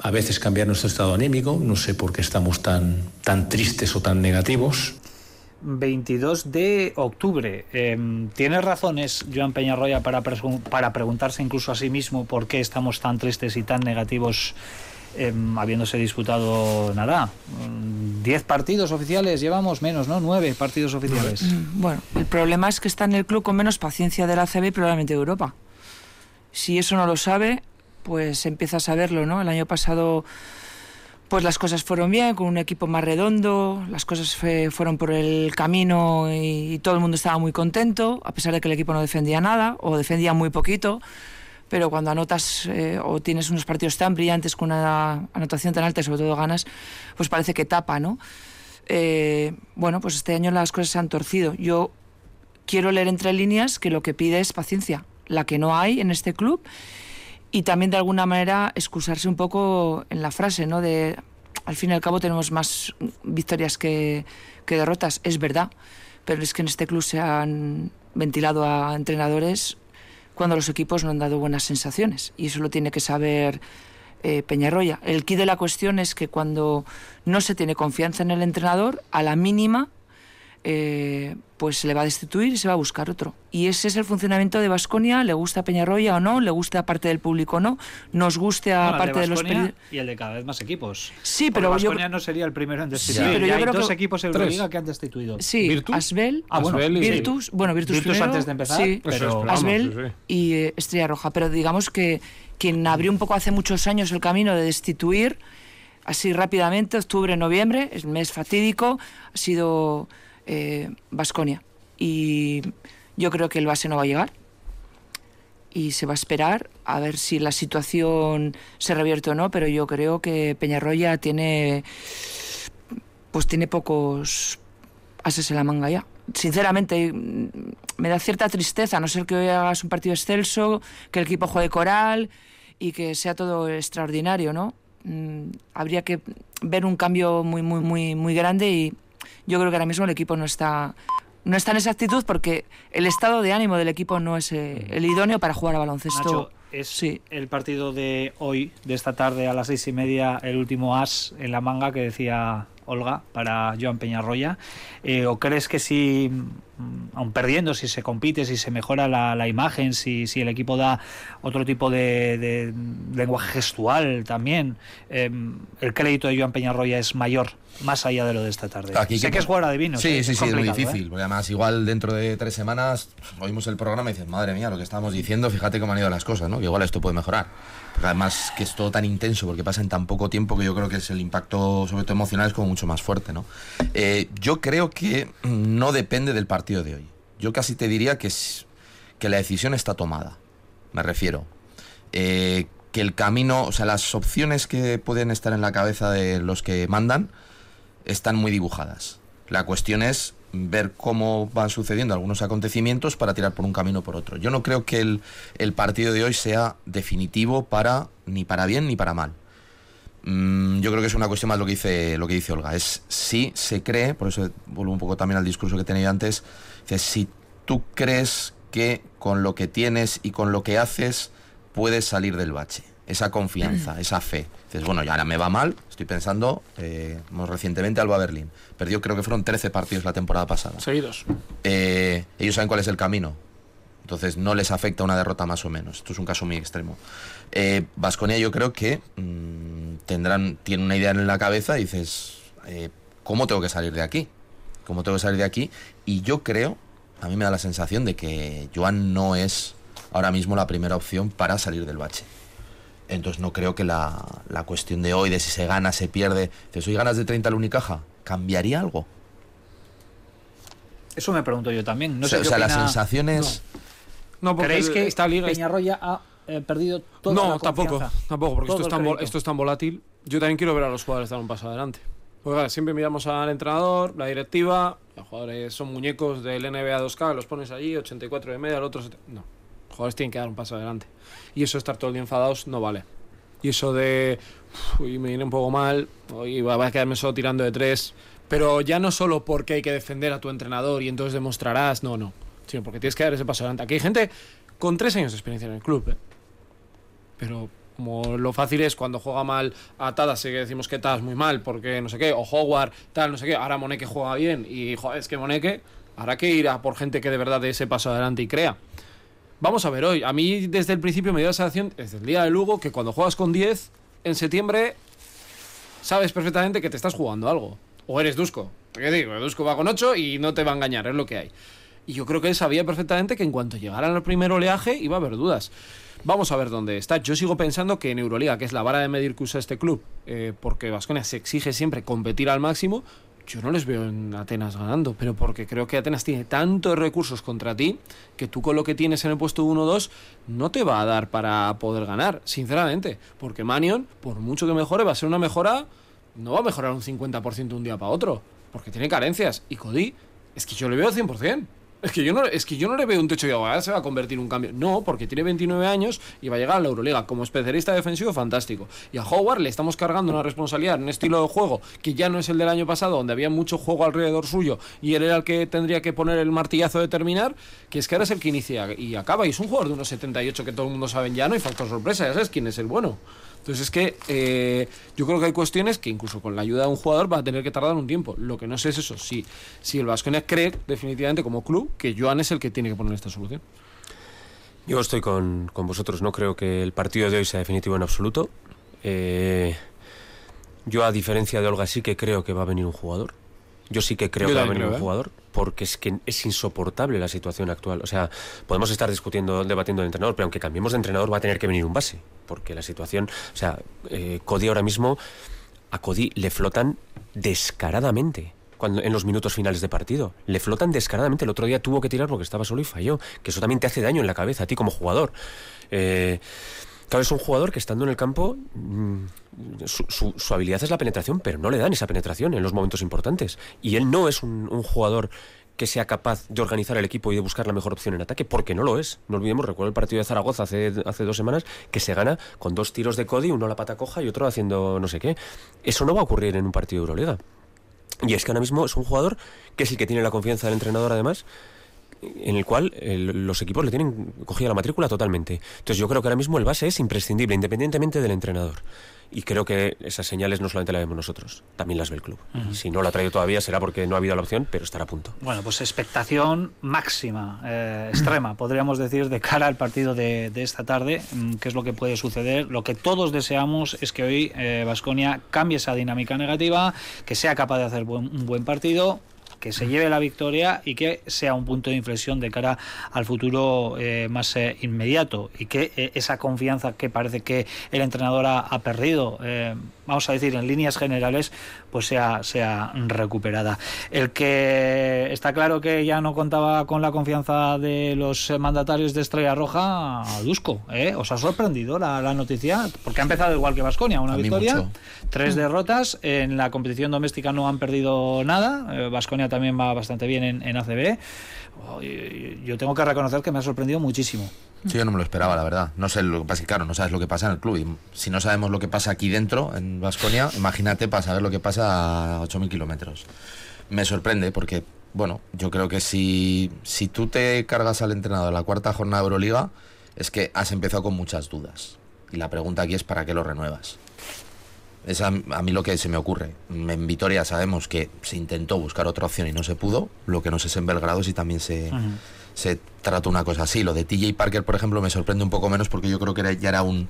a veces cambiar nuestro estado anímico. No sé por qué estamos tan, tan tristes o tan negativos. 22 de octubre. Eh, ¿Tiene razones Joan Peñarroya para, para preguntarse incluso a sí mismo por qué estamos tan tristes y tan negativos eh, habiéndose disputado nada? 10 partidos oficiales llevamos menos, ¿no? 9 partidos oficiales. Bueno, el problema es que está en el club con menos paciencia de la CB y probablemente de Europa. Si eso no lo sabe, pues empieza a saberlo, ¿no? El año pasado pues las cosas fueron bien, con un equipo más redondo, las cosas fue, fueron por el camino y, y, todo el mundo estaba muy contento, a pesar de que el equipo no defendía nada o defendía muy poquito, pero cuando anotas eh, o tienes unos partidos tan brillantes con una anotación tan alta y sobre todo ganas, pues parece que tapa, ¿no? Eh, bueno, pues este año las cosas se han torcido. Yo quiero leer entre líneas que lo que pide es paciencia, la que no hay en este club y también de alguna manera excusarse un poco en la frase, ¿no? De al fin y al cabo tenemos más victorias que, que derrotas, es verdad, pero es que en este club se han ventilado a entrenadores cuando los equipos no han dado buenas sensaciones y eso lo tiene que saber eh, Peñarroya. El quid de la cuestión es que cuando no se tiene confianza en el entrenador, a la mínima eh, pues se le va a destituir y se va a buscar otro. Y ese es el funcionamiento de Vasconia, le gusta a Peñarroya o no, le gusta a parte del público o no, nos guste a bueno, parte de, de los y el de cada vez más equipos. Sí, pero Vasconia yo no sería el primero en destituir. Sí, pero ya yo hay creo dos que- equipos Euroliga que han destituido. Sí, ¿Virtus? Asbel, Ah, bueno, Asbel y- Virtus, bueno, Virtus, Virtus primero, antes de empezar, sí, Eso pero Asbel sí, sí. y eh, Estrella Roja. Pero digamos que quien abrió un poco hace muchos años el camino de destituir, así rápidamente, octubre, noviembre, el mes fatídico, ha sido Vasconia. y yo creo que el base no va a llegar. Y se va a esperar a ver si la situación se revierte o no, pero yo creo que Peñarroya tiene pues tiene pocos ases en la manga ya. Sinceramente, mm, me da cierta tristeza, a no ser que hoy hagas un partido excelso, que el equipo juegue coral y que sea todo extraordinario, ¿no? Mm, habría que ver un cambio muy, muy, muy, muy grande y yo creo que ahora mismo el equipo no está, no está en esa actitud porque el estado de ánimo del equipo no es eh, el idóneo para jugar a baloncesto. Nacho, es Sí. el partido de hoy, de esta tarde a las seis y media, el último as en la manga que decía Olga, para Joan Peñarroya? Eh, ¿O crees que si, mm, aun perdiendo, si se compite, si se mejora la, la imagen, si, si, el equipo da otro tipo de, de lenguaje gestual también, eh, el crédito de Joan Peñarroya es mayor, más allá de lo de esta tarde? Aquí, sé que, es jugar adivino. Sí, sí, es sí, es muy difícil. ¿eh? Porque además, igual dentro de tres semanas oímos el programa y dices, madre mía, lo que estamos diciendo, fíjate cómo han ido las cosas, ¿no? Que igual esto puede mejorar. Porque además que es todo tan intenso, porque pasa en tan poco tiempo que yo creo que es el impacto, sobre todo emocional, es como mucho más fuerte, ¿no? Eh, yo creo que no depende del partido de hoy. Yo casi te diría que, es, que la decisión está tomada. Me refiero. Eh, que el camino, o sea, las opciones que pueden estar en la cabeza de los que mandan están muy dibujadas. La cuestión es ver cómo van sucediendo algunos acontecimientos para tirar por un camino o por otro. Yo no creo que el, el, partido de hoy sea definitivo para ni para bien ni para mal. Mm, yo creo que es una cuestión más lo que dice lo que dice Olga. Es si se cree, por eso vuelvo un poco también al discurso que tenía antes, es si tú crees que con lo que tienes y con lo que haces puedes salir del bache. Esa confianza, esa fe. Dices, bueno, ya ahora me va mal, estoy pensando, eh, recientemente Alba Berlín. Perdió, creo que fueron 13 partidos la temporada pasada. Seguidos. Eh, ellos saben cuál es el camino. Entonces no les afecta una derrota más o menos. Esto es un caso muy extremo. Eh, Vasconia yo creo que mmm, tendrán, tiene una idea en la cabeza y dices, eh, ¿cómo tengo que salir de aquí? ¿Cómo tengo que salir de aquí? Y yo creo, a mí me da la sensación de que Joan no es ahora mismo la primera opción para salir del bache. Entonces no creo que la, la, cuestión de hoy, de si se gana, se pierde, si hoy ganas de 30 al Unicaja, ¿cambiaría algo? Eso me pregunto yo también. No o sea, sé o sea las sensaciones... No, no ¿Creéis que esta liga Peñarroya ha eh, perdido toda no, la tampoco, tampoco, porque esto es, tan esto es tan volátil. Yo también quiero ver a los jugadores dar un paso adelante. Porque claro, siempre miramos al entrenador, la directiva, los jugadores son muñecos del NBA 2K, los pones allí, 84 de media, el otro... 70. No, los jugadores tienen que dar un paso adelante. Y eso estar todo el día enfadados no vale. Y eso de, uy, me viene un poco mal, hoy voy a quedarme solo tirando de tres. Pero ya no solo porque hay que defender a tu entrenador y entonces demostrarás, no, no. Sino porque tienes que dar ese paso adelante. Aquí hay gente con tres años de experiencia en el club, ¿eh? Pero como lo fácil es cuando juega mal a Tadas, sé que decimos que Tadas muy mal, porque no sé qué, o Howard, tal, no sé qué, ahora Moneke juega bien, y joder, es que Moneke, habrá que ir a por gente que de verdad dé ese paso adelante y crea. Vamos a ver hoy, a mí desde el principio me dio la sensación, desde el día de Lugo, que cuando juegas con 10, en septiembre, sabes perfectamente que te estás jugando algo. O eres Dusko. ¿Qué digo? Dusko va con 8 y no te va a engañar, es lo que hay. Y yo creo que él sabía perfectamente que en cuanto llegara el primer oleaje iba a haber dudas. Vamos a ver dónde está. Yo sigo pensando que en Euroliga, que es la vara de medir que usa este club, eh, porque Vasconia se exige siempre competir al máximo, yo no les veo en Atenas ganando, pero porque creo que Atenas tiene tantos recursos contra ti que tú con lo que tienes en el puesto 1-2 no te va a dar para poder ganar, sinceramente. Porque Manion, por mucho que mejore, va a ser una mejora, no va a mejorar un 50% de un día para otro, porque tiene carencias. Y Cody, es que yo le veo al 100%. Es que, yo no, es que yo no le veo un techo de ahora se va a convertir en un cambio. No, porque tiene 29 años y va a llegar a la Euroliga. Como especialista defensivo, fantástico. Y a Howard le estamos cargando una responsabilidad, un estilo de juego que ya no es el del año pasado, donde había mucho juego alrededor suyo y él era el que tendría que poner el martillazo de terminar, que es que ahora es el que inicia y acaba. Y es un jugador de unos 78 que todo el mundo sabe ya no hay factor sorpresa, ya sabes quién es el bueno. Entonces es que eh, yo creo que hay cuestiones que incluso con la ayuda de un jugador va a tener que tardar un tiempo. Lo que no sé es eso, si, si el Vasconia cree definitivamente como club que Joan es el que tiene que poner esta solución. Yo estoy con, con vosotros, no creo que el partido de hoy sea definitivo en absoluto. Eh, yo a diferencia de Olga sí que creo que va a venir un jugador. Yo sí que creo Yo que va a venir un ¿eh? jugador porque es que es insoportable la situación actual. O sea, podemos estar discutiendo, debatiendo el entrenador, pero aunque cambiemos de entrenador va a tener que venir un base. Porque la situación, o sea, eh, Cody ahora mismo, a Cody le flotan descaradamente. Cuando, en los minutos finales de partido. Le flotan descaradamente. El otro día tuvo que tirar porque estaba solo y falló. Que eso también te hace daño en la cabeza a ti como jugador. Eh, Claro, es un jugador que estando en el campo, mmm, su, habilidad es la penetración, pero no le dan esa penetración en los momentos importantes. Y él no es un, jugador que sea capaz de organizar el equipo y de buscar la mejor opción en ataque, porque no lo es. No olvidemos, recuerdo el partido de Zaragoza hace, hace dos semanas, que se gana con dos tiros de Cody, uno a la pata coja y otro haciendo no sé qué. Eso no va a ocurrir en un partido de Euroliga. Y es que ahora mismo es un jugador que el que tiene la confianza del entrenador, además, en el cual el- los equipos le tienen cogida la matrícula totalmente. Entonces yo creo que ahora mismo el base es imprescindible, independientemente del entrenador. Y creo que esas señales no solamente las vemos nosotros, también las ve el club. Si no la ha traído todavía será porque no ha habido la opción, pero estará a punto. Bueno, pues expectación máxima, eh, extrema, podríamos decir, de cara al partido de, de esta tarde, mm, qué es lo que puede suceder. Lo que todos deseamos es que hoy Vasconia cambie esa dinámica negativa, que sea capaz de hacer buen- un buen partido que se lleve la victoria y que sea un punto de inflexión de cara al futuro eh, más eh, inmediato y que eh, esa confianza que parece que el entrenador ha, ha perdido, eh, vamos a decir en líneas generales, pues sea, sea recuperada. El que está claro que ya no contaba con la confianza de los mandatarios de Estrella Roja, Dusko, ¿eh? ¿os ha sorprendido la, la noticia? Porque ha empezado igual que Vasconia, una victoria, mucho. tres derrotas, en la competición doméstica no han perdido nada, Vasconia también va bastante bien en, ACB. Yo tengo que reconocer que me ha sorprendido muchísimo. Sí, yo no me lo esperaba, la verdad. No sé lo que pasa, claro, no sabes lo que pasa en el club. Y si no sabemos lo que pasa aquí dentro, en Vasconia, imagínate para saber lo que pasa a 8.000 kilómetros. Me sorprende porque, bueno, yo creo que si, si tú te cargas al entrenador en la cuarta jornada de Euroliga, es que has empezado con muchas dudas. Y la pregunta aquí es ¿para qué lo renuevas? Es a, a mí lo que se me ocurre. En Vitoria sabemos que se intentó buscar otra opción y no se pudo. Lo que no sé es en Belgrado si también se, se trata una cosa así. Lo de TJ Parker, por ejemplo, me sorprende un poco menos porque yo creo que era- ya era un,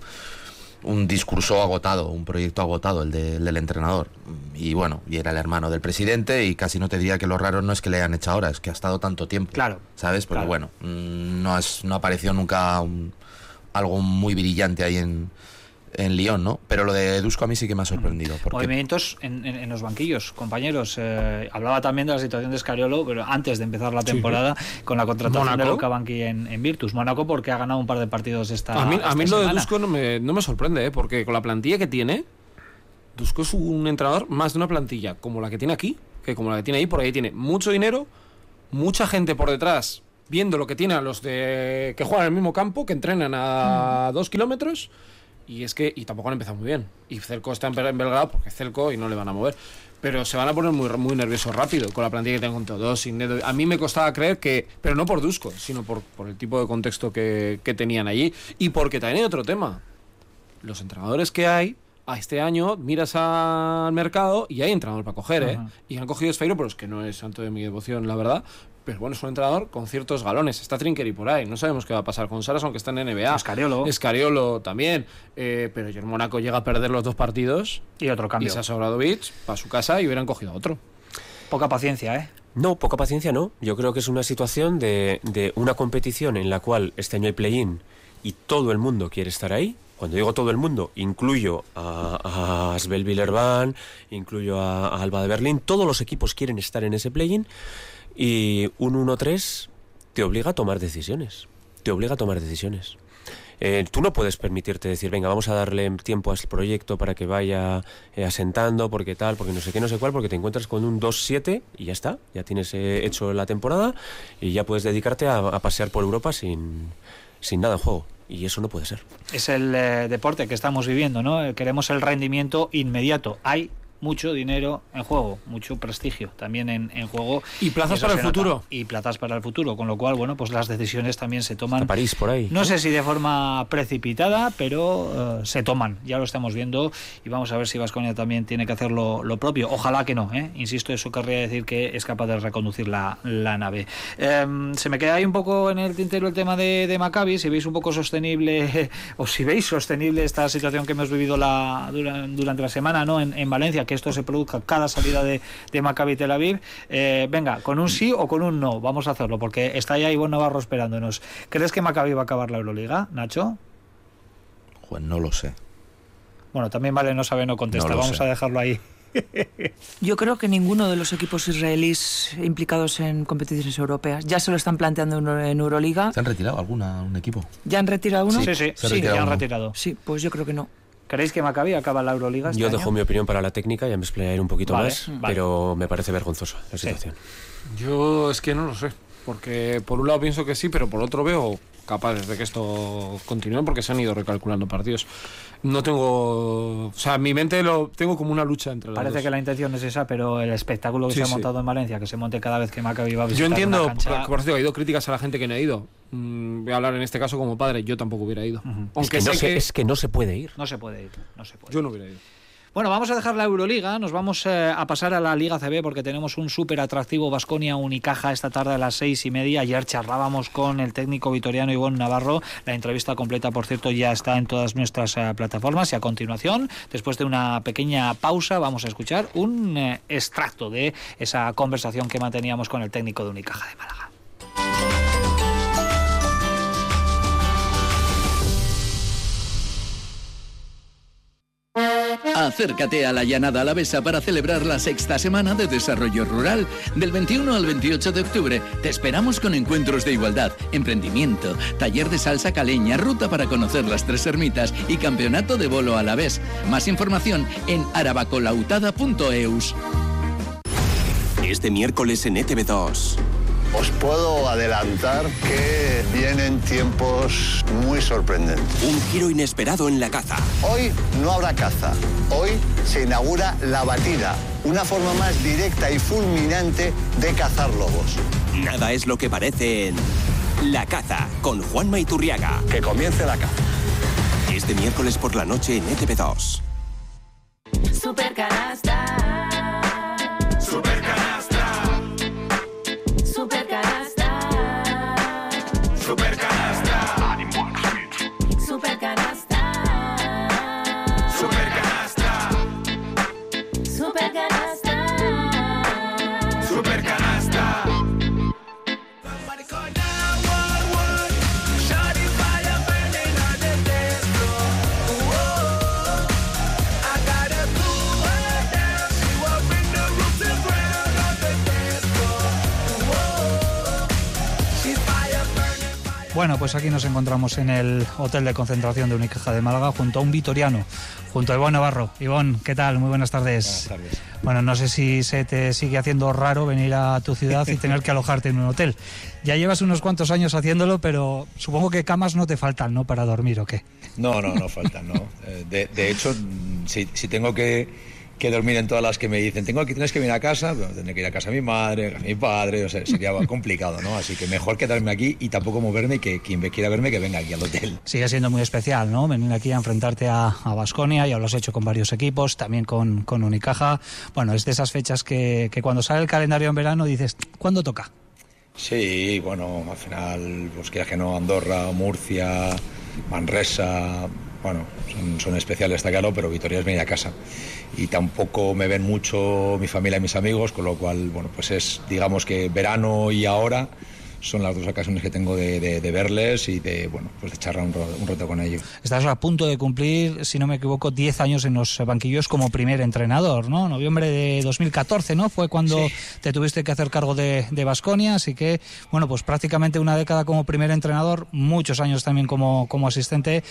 un discurso agotado, un proyecto agotado, el, de- el del entrenador. Y bueno, y era el hermano del presidente y casi no te diría que lo raro no es que le hayan hecho ahora, es que ha estado tanto tiempo. Claro. ¿Sabes? Porque Claro. bueno, mm, no, es, no apareció nunca un- algo muy brillante ahí en, en Lyon, ¿no? Pero lo de Dusko a mí sí que me ha sorprendido. Porque Movimientos en, en- en los banquillos, compañeros. Eh, hablaba también de la situación de Scariolo, pero antes de empezar la temporada, con la contratación de. Luca Banqui en, en Virtus. Mónaco porque ha ganado un par de partidos esta A mí, a mí lo de. Dusko no me, no me sorprende, ¿eh? porque con la plantilla que tiene, Dusko es un entrenador más de una plantilla como la que tiene aquí, que como la que tiene ahí, porque ahí tiene mucho dinero, mucha gente por detrás viendo lo que tiene a los de que juegan en el mismo campo, que entrenan a dos kilómetros, y es que, y tampoco han empezado muy bien. Y Celco está en Bel- en Belgrado porque es Celco y no le van a mover. Pero se van a poner muy, muy nerviosos rápido con la plantilla que tengo con Teodossi, Nedo. A mí me costaba creer que, pero no por Dusko, sino por, por el tipo de contexto que, que tenían allí. Y porque también hay otro tema. Los entrenadores que hay, a este año miras al mercado y hay entrenador para coger, ¿eh? Ajá. Y han cogido a Esfeiro, pero es que no es santo de mi devoción, la verdad. Pero bueno, es un entrenador con ciertos galones. Está Trinker y por ahí. No sabemos qué va a pasar con Saras, aunque está en NBA. Escariolo. Escariolo también. Eh, pero yo en Mónaco llega a perder los dos partidos. Y otro cambio. Y Sasa Obradovic para su casa y hubieran cogido a otro. Poca paciencia, ¿eh? No, poca paciencia no. Yo creo que es una situación de, de una competición en la cual este año hay play-in y todo el mundo quiere estar ahí. Cuando digo todo el mundo, incluyo a, a Asbel Villerban, incluyo a, Alba de Berlín. Todos los equipos quieren estar en ese play-in y un 1-3 te obliga a tomar decisiones. Te obliga a tomar decisiones. Eh, tú no puedes permitirte decir, venga, vamos a darle tiempo a este proyecto para que vaya eh, asentando, porque tal, porque no sé qué, no sé cuál, porque te encuentras con un 2-7 y ya está, ya tienes eh, hecho la temporada y ya puedes dedicarte a, a pasear por Europa sin, sin nada en juego. Y eso no puede ser. Es el eh, deporte que estamos viviendo, ¿no? Queremos el rendimiento inmediato. Hay mucho dinero en juego, mucho prestigio también en, en juego. Y plazas para el nota. futuro. Y plazas para el futuro, con lo cual, bueno, pues las decisiones también se toman. A París, por ahí. No sé si de forma precipitada, pero eh, se toman, ya lo estamos viendo y vamos a ver si Vasconia también tiene que hacer lo, lo propio. Ojalá que no, ¿eh? insisto, eso querría decir que es capaz de reconducir la, la nave. Em, se me queda ahí un poco en el tintero el tema de, de Maccabi, si veis un poco sostenible o si veis sostenible esta situación que hemos vivido la, dura- durante la semana ¿no? en, en Valencia, que esto se produzca cada salida de, de Maccabi Tel Aviv. Eh, venga, con un sí o con un no, vamos a hacerlo, porque está ahí Ivonne Navarro esperándonos. ¿Crees que Maccabi va a acabar la Euroliga, Nacho? Joder, no lo sé. Bueno, también vale, no sabe, no contesta. No Vamos sé. a dejarlo ahí. Yo creo que ninguno de los equipos israelíes implicados en competiciones europeas ya se lo están planteando en, en Euroliga. ¿Se han retirado alguna un equipo? ¿Ya han retirado uno? Sí, sí, sí, retirado ya han retirado. Sí, pues yo creo que no. ¿Creéis que Maccabi acaba la Euroliga? este Yo año? dejo mi opinión para la técnica, ya me explayaré un poquito Vale, más, vale. pero me parece vergonzosa la Sí. situación. Yo es que no lo sé. Porque por un lado pienso que sí, pero por otro veo capaces de que esto continúe porque se han ido recalculando partidos. No tengo. O sea, en mi mente lo tengo como una lucha entre los Parece dos. que la intención es esa, pero el espectáculo que Sí, se ha sí. montado en Valencia, que se monte cada vez que Maccabi va a visitar Yo entiendo, una cancha- por, cierto, he ido críticas a la gente que no ha ido. Mm, voy a hablar en este caso como padre, yo tampoco hubiera ido. Es Aunque que, no sé se, que es que no se puede ir. No se puede ir, no se puede. yo no hubiera ido. Bueno, vamos a dejar la Euroliga, nos vamos eh, a pasar a la Liga CB porque tenemos un súper atractivo Vasconia Unicaja esta tarde a las seis y media. Ayer charlábamos con el técnico vitoriano Ivón Navarro. La entrevista completa, por cierto, ya está en todas nuestras eh, plataformas. Y a continuación, después de una pequeña pausa, vamos a escuchar un eh, extracto de esa conversación que manteníamos con el técnico de Unicaja de Málaga. Acércate a la Llanada Alavesa para celebrar la sexta semana de desarrollo rural. Del 21 al 28 de octubre te esperamos con encuentros de igualdad, emprendimiento, taller de salsa caleña, ruta para conocer las tres ermitas y campeonato de bolo alavés. Más información en arabacolautada.eus. Este miércoles en ETV2. Os puedo adelantar que vienen tiempos muy sorprendentes. Un giro inesperado en la caza. Hoy no habrá caza. Hoy se inaugura la batida, una forma más directa y fulminante de cazar lobos. Nada es lo que parece en La Caza con Juan Maiturriaga. Que comience la caza. Este miércoles por la noche en ETV2. Super pues aquí nos encontramos en el hotel de concentración de Unicaja de Málaga junto a un vitoriano, junto a Ivón Navarro. Ivón, ¿qué tal? Muy buenas tardes. Bueno, no sé si se te sigue haciendo raro venir a tu ciudad y tener que alojarte en un hotel. Ya llevas unos cuantos años haciéndolo, pero supongo que camas no te faltan, ¿no? Para dormir o qué. No, no, no faltan, no. Eh, De, de hecho, si, si tengo que, que dormir en todas las que me dicen, tengo que tienes que venir a casa, bueno, tendré que ir a casa de mi madre, a mi padre, o sea, sería complicado, ¿no? Así que mejor quedarme aquí y tampoco moverme y que quien me quiera verme que venga aquí al hotel. Sigue siendo muy especial, ¿no? Venir aquí a enfrentarte a, a Basconia, ya lo has hecho con varios equipos, también con, con Unicaja. Bueno, es de esas fechas que, que cuando sale el calendario en verano dices, ¿cuándo toca? Sí, bueno, al final, pues quieras que no, Andorra, Murcia, Manresa, bueno, son, especiales, está claro, pero Vitoria es venir a casa. Y tampoco me ven mucho mi familia y mis amigos, con lo cual, bueno, pues es, digamos que verano y ahora son las dos ocasiones que tengo de, de- de verles y de, bueno, pues de charlar un, un rato con ellos. Estás a punto de cumplir, si no me equivoco, 10 años en los banquillos como primer entrenador, ¿no? Noviembre de 2014, ¿no? Fue cuando te tuviste que hacer cargo de Basconia, así que, bueno, pues prácticamente una década como primer entrenador, muchos años también como, como asistente.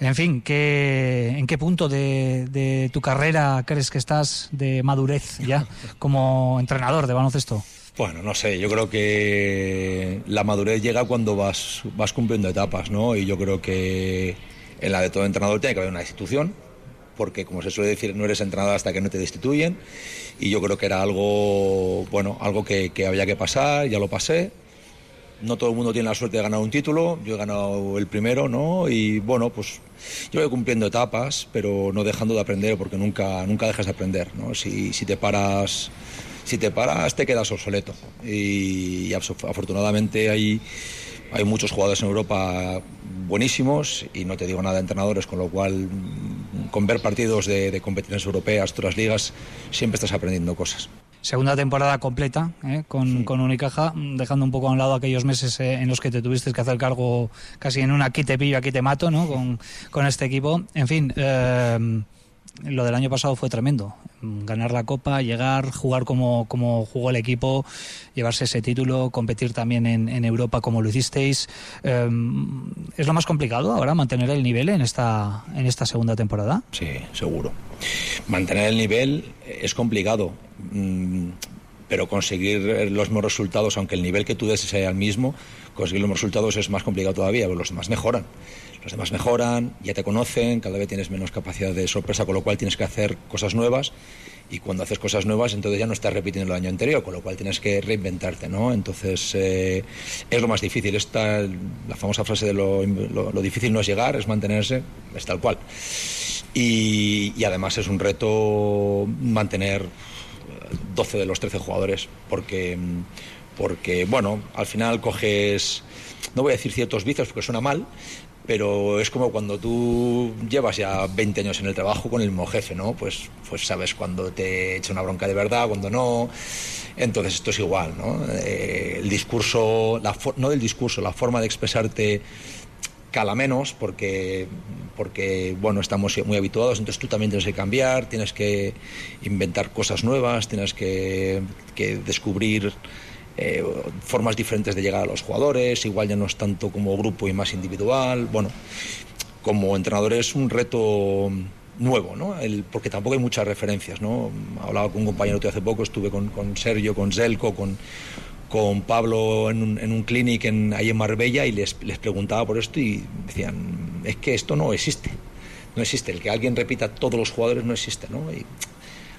En fin, ¿qué, ¿en qué punto de, de tu carrera crees que estás de madurez ya como entrenador de baloncesto? Bueno, no sé, yo creo que la madurez llega cuando vas, vas cumpliendo etapas, ¿no? Y yo creo que en la de todo entrenador tiene que haber una institución, porque como se suele decir, no eres entrenador hasta que no te destituyen. Y yo creo que era algo, bueno, algo que, que había que pasar, ya lo pasé. No todo el mundo tiene la suerte de ganar un título, yo he ganado el primero, ¿no? Y bueno, pues yo voy cumpliendo etapas, pero no dejando de aprender, porque nunca, nunca dejas de aprender, ¿no? Si, si te paras si te paras te quedas obsoleto. Y, y afortunadamente hay, hay muchos jugadores en Europa buenísimos y no te digo nada de entrenadores, con lo cual con ver partidos de, de competiciones europeas, otras ligas, siempre estás aprendiendo cosas. Segunda temporada completa ¿eh? con, con Unicaja, dejando un poco a un lado aquellos meses eh, en los que te tuviste que hacer cargo casi en un aquí te pillo, aquí te mato ¿no? con, con este equipo. En fin, eh, lo del año pasado fue tremendo. Ganar la Copa, llegar, jugar como, como jugó el equipo, llevarse ese título, competir también en, en Europa como lo hicisteis. Eh, ¿Es lo más complicado ahora mantener el nivel en esta, en esta segunda temporada? Sí, seguro. Mantener el nivel es complicado, mm, pero conseguir los mismos resultados, aunque el nivel que tú des sea el mismo, conseguir los mismos resultados es más complicado todavía, los demás mejoran. Los demás mejoran, ya te conocen, cada vez tienes menos capacidad de sorpresa, con lo cual tienes que hacer cosas nuevas y cuando haces cosas nuevas entonces ya no estás repitiendo el año anterior, con lo cual tienes que reinventarte, ¿no? Entonces eh, es lo más difícil. Esta, la famosa frase de lo, lo- difícil no es llegar, es mantenerse, es tal cual. Y, además es un reto mantener 12 de los 13 jugadores, porque, porque bueno, al final coges, no voy a decir ciertos vicios porque suena mal, pero es como cuando tú llevas ya 20 años en el trabajo con el mismo jefe, ¿no? Pues, pues sabes cuando te echa una bronca de verdad, cuando no. Entonces esto es igual, ¿no? Eh, el discurso, la no del discurso, la forma de expresarte cala menos porque, porque bueno, estamos muy habituados, entonces tú también tienes que cambiar, tienes que inventar cosas nuevas, tienes que, que descubrir eh, formas diferentes de llegar a los jugadores, igual ya no es tanto como grupo y más individual, bueno, como entrenador es un reto nuevo, ¿no? El- porque tampoco hay muchas referencias, ¿no? Hablaba con un compañero tuyo hace poco, estuve con, Sergio, con Zelko, con, con Pablo en un, en un clinic en, ahí en Marbella y les, les preguntaba por esto y decían, es que esto no existe, no existe, el que alguien repita todos los jugadores no existe, ¿no?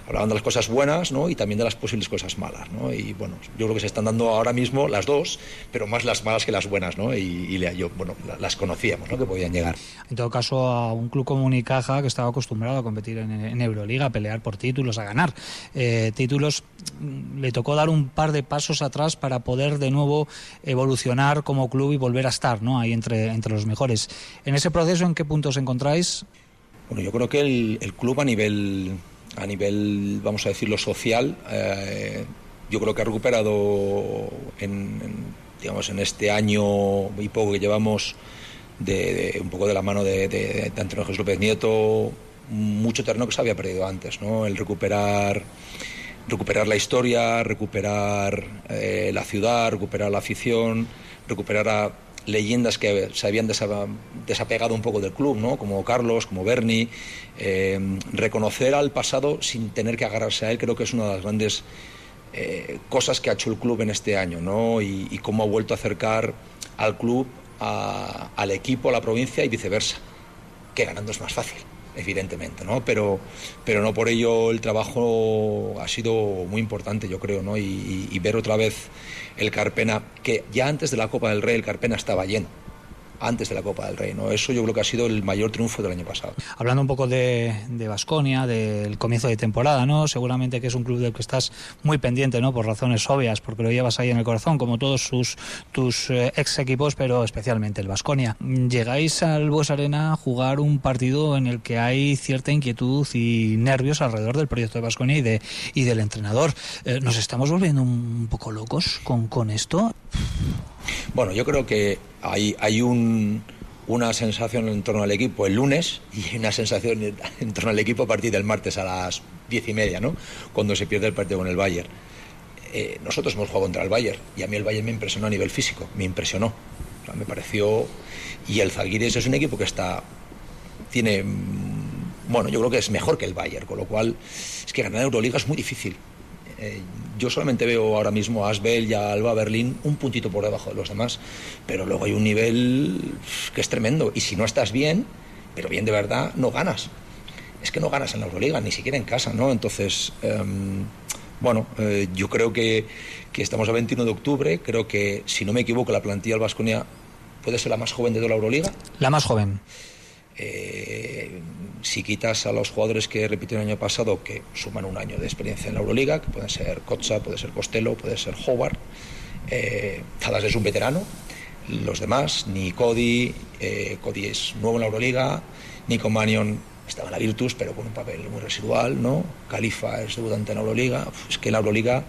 Hablaban de las cosas buenas ¿no? y también de las posibles cosas malas. ¿no? Y bueno, yo creo que se están dando ahora mismo las dos, pero más las malas que las buenas. ¿no? Y, yo, bueno, la- las conocíamos, ¿no? que podían llegar. En todo caso, a un club como Unicaja que estaba acostumbrado a competir en, en Euroliga, a pelear por títulos, a ganar eh, títulos, mm, le tocó dar un par de pasos atrás para poder de nuevo evolucionar como club y volver a estar ¿no? ahí entre, entre los mejores. En ese proceso, ¿en qué puntos encontráis? Bueno, yo creo que el, el club a nivel, a nivel, vamos a decirlo, social, eh, yo creo que ha recuperado en, en, digamos, en este año y poco que llevamos, de, un poco de la mano de Antonio Jesús López Nieto, mucho terreno que se había perdido antes, ¿no? El recuperar recuperar la historia, recuperar eh, la ciudad, recuperar la afición, recuperar a leyendas que se habían desa- desapegado un poco del club, ¿no? como Carlos, como Bernie, eh, reconocer al pasado sin tener que agarrarse a él, creo que es una de las grandes eh, cosas que ha hecho el club en este año, ¿no? y, y cómo ha vuelto a acercar al club a- al equipo, a la provincia y viceversa, que ganando es más fácil evidentemente, ¿no? Pero, pero no por ello el trabajo ha sido muy importante, yo creo, ¿no? Y, y- y ver otra vez el Carpena, que ya antes de la Copa del Rey el Carpena estaba lleno, antes de la Copa del Rey, ¿no? Eso yo creo que ha sido el mayor triunfo del año pasado. Hablando un poco de Vasconia, del comienzo de temporada, ¿no? Seguramente que es un club del que estás muy pendiente, ¿no? Por razones obvias, porque lo llevas ahí en el corazón, como todos sus, tus eh, ex equipos, pero especialmente el Vasconia. Llegáis al Bues Arena a jugar un partido en el que hay cierta inquietud y nervios alrededor del proyecto de Vasconia y, de, y del entrenador. Eh, ¿Nos estamos volviendo un poco locos con, con esto? Bueno, yo creo que hay, hay un, una sensación en torno al equipo el lunes y una sensación en, torno al equipo a partir del martes a las diez y media, ¿no? Cuando se pierde el partido con el Bayern. Eh, nosotros hemos jugado contra el Bayern y a mí el Bayern me impresionó a nivel físico, me impresionó. O sea, me pareció. Y el Zalgiris es un equipo que está. Tiene. mm, Bueno, yo creo que es mejor que el Bayern, con lo cual es que ganar Euroliga es muy difícil. Eh, yo solamente veo ahora mismo a Asbel y a Alba Berlín un puntito por debajo de los demás, pero luego hay un nivel que es tremendo. Y si no estás bien, pero bien de verdad, no ganas. Es que no ganas en la Euroliga, ni siquiera en casa, ¿no? Entonces, em, bueno, eh, yo creo que, que estamos a 21 de octubre, creo que, si no me equivoco, la plantilla del Vasconia puede ser la más joven de toda la Euroliga. La más joven. Eh, si quitas a los jugadores que repitieron el año pasado, que suman un año de experiencia en la Euroliga, que pueden ser Kotza, puede ser Costello, puede ser Howard, eh, Tadas es un veterano, los demás, ni Cody, eh, Cody es nuevo en la Euroliga, Nico Manion estaba en la Virtus, pero con un papel muy residual, ¿no? Califa es debutante en la Euroliga, es que en la Euroliga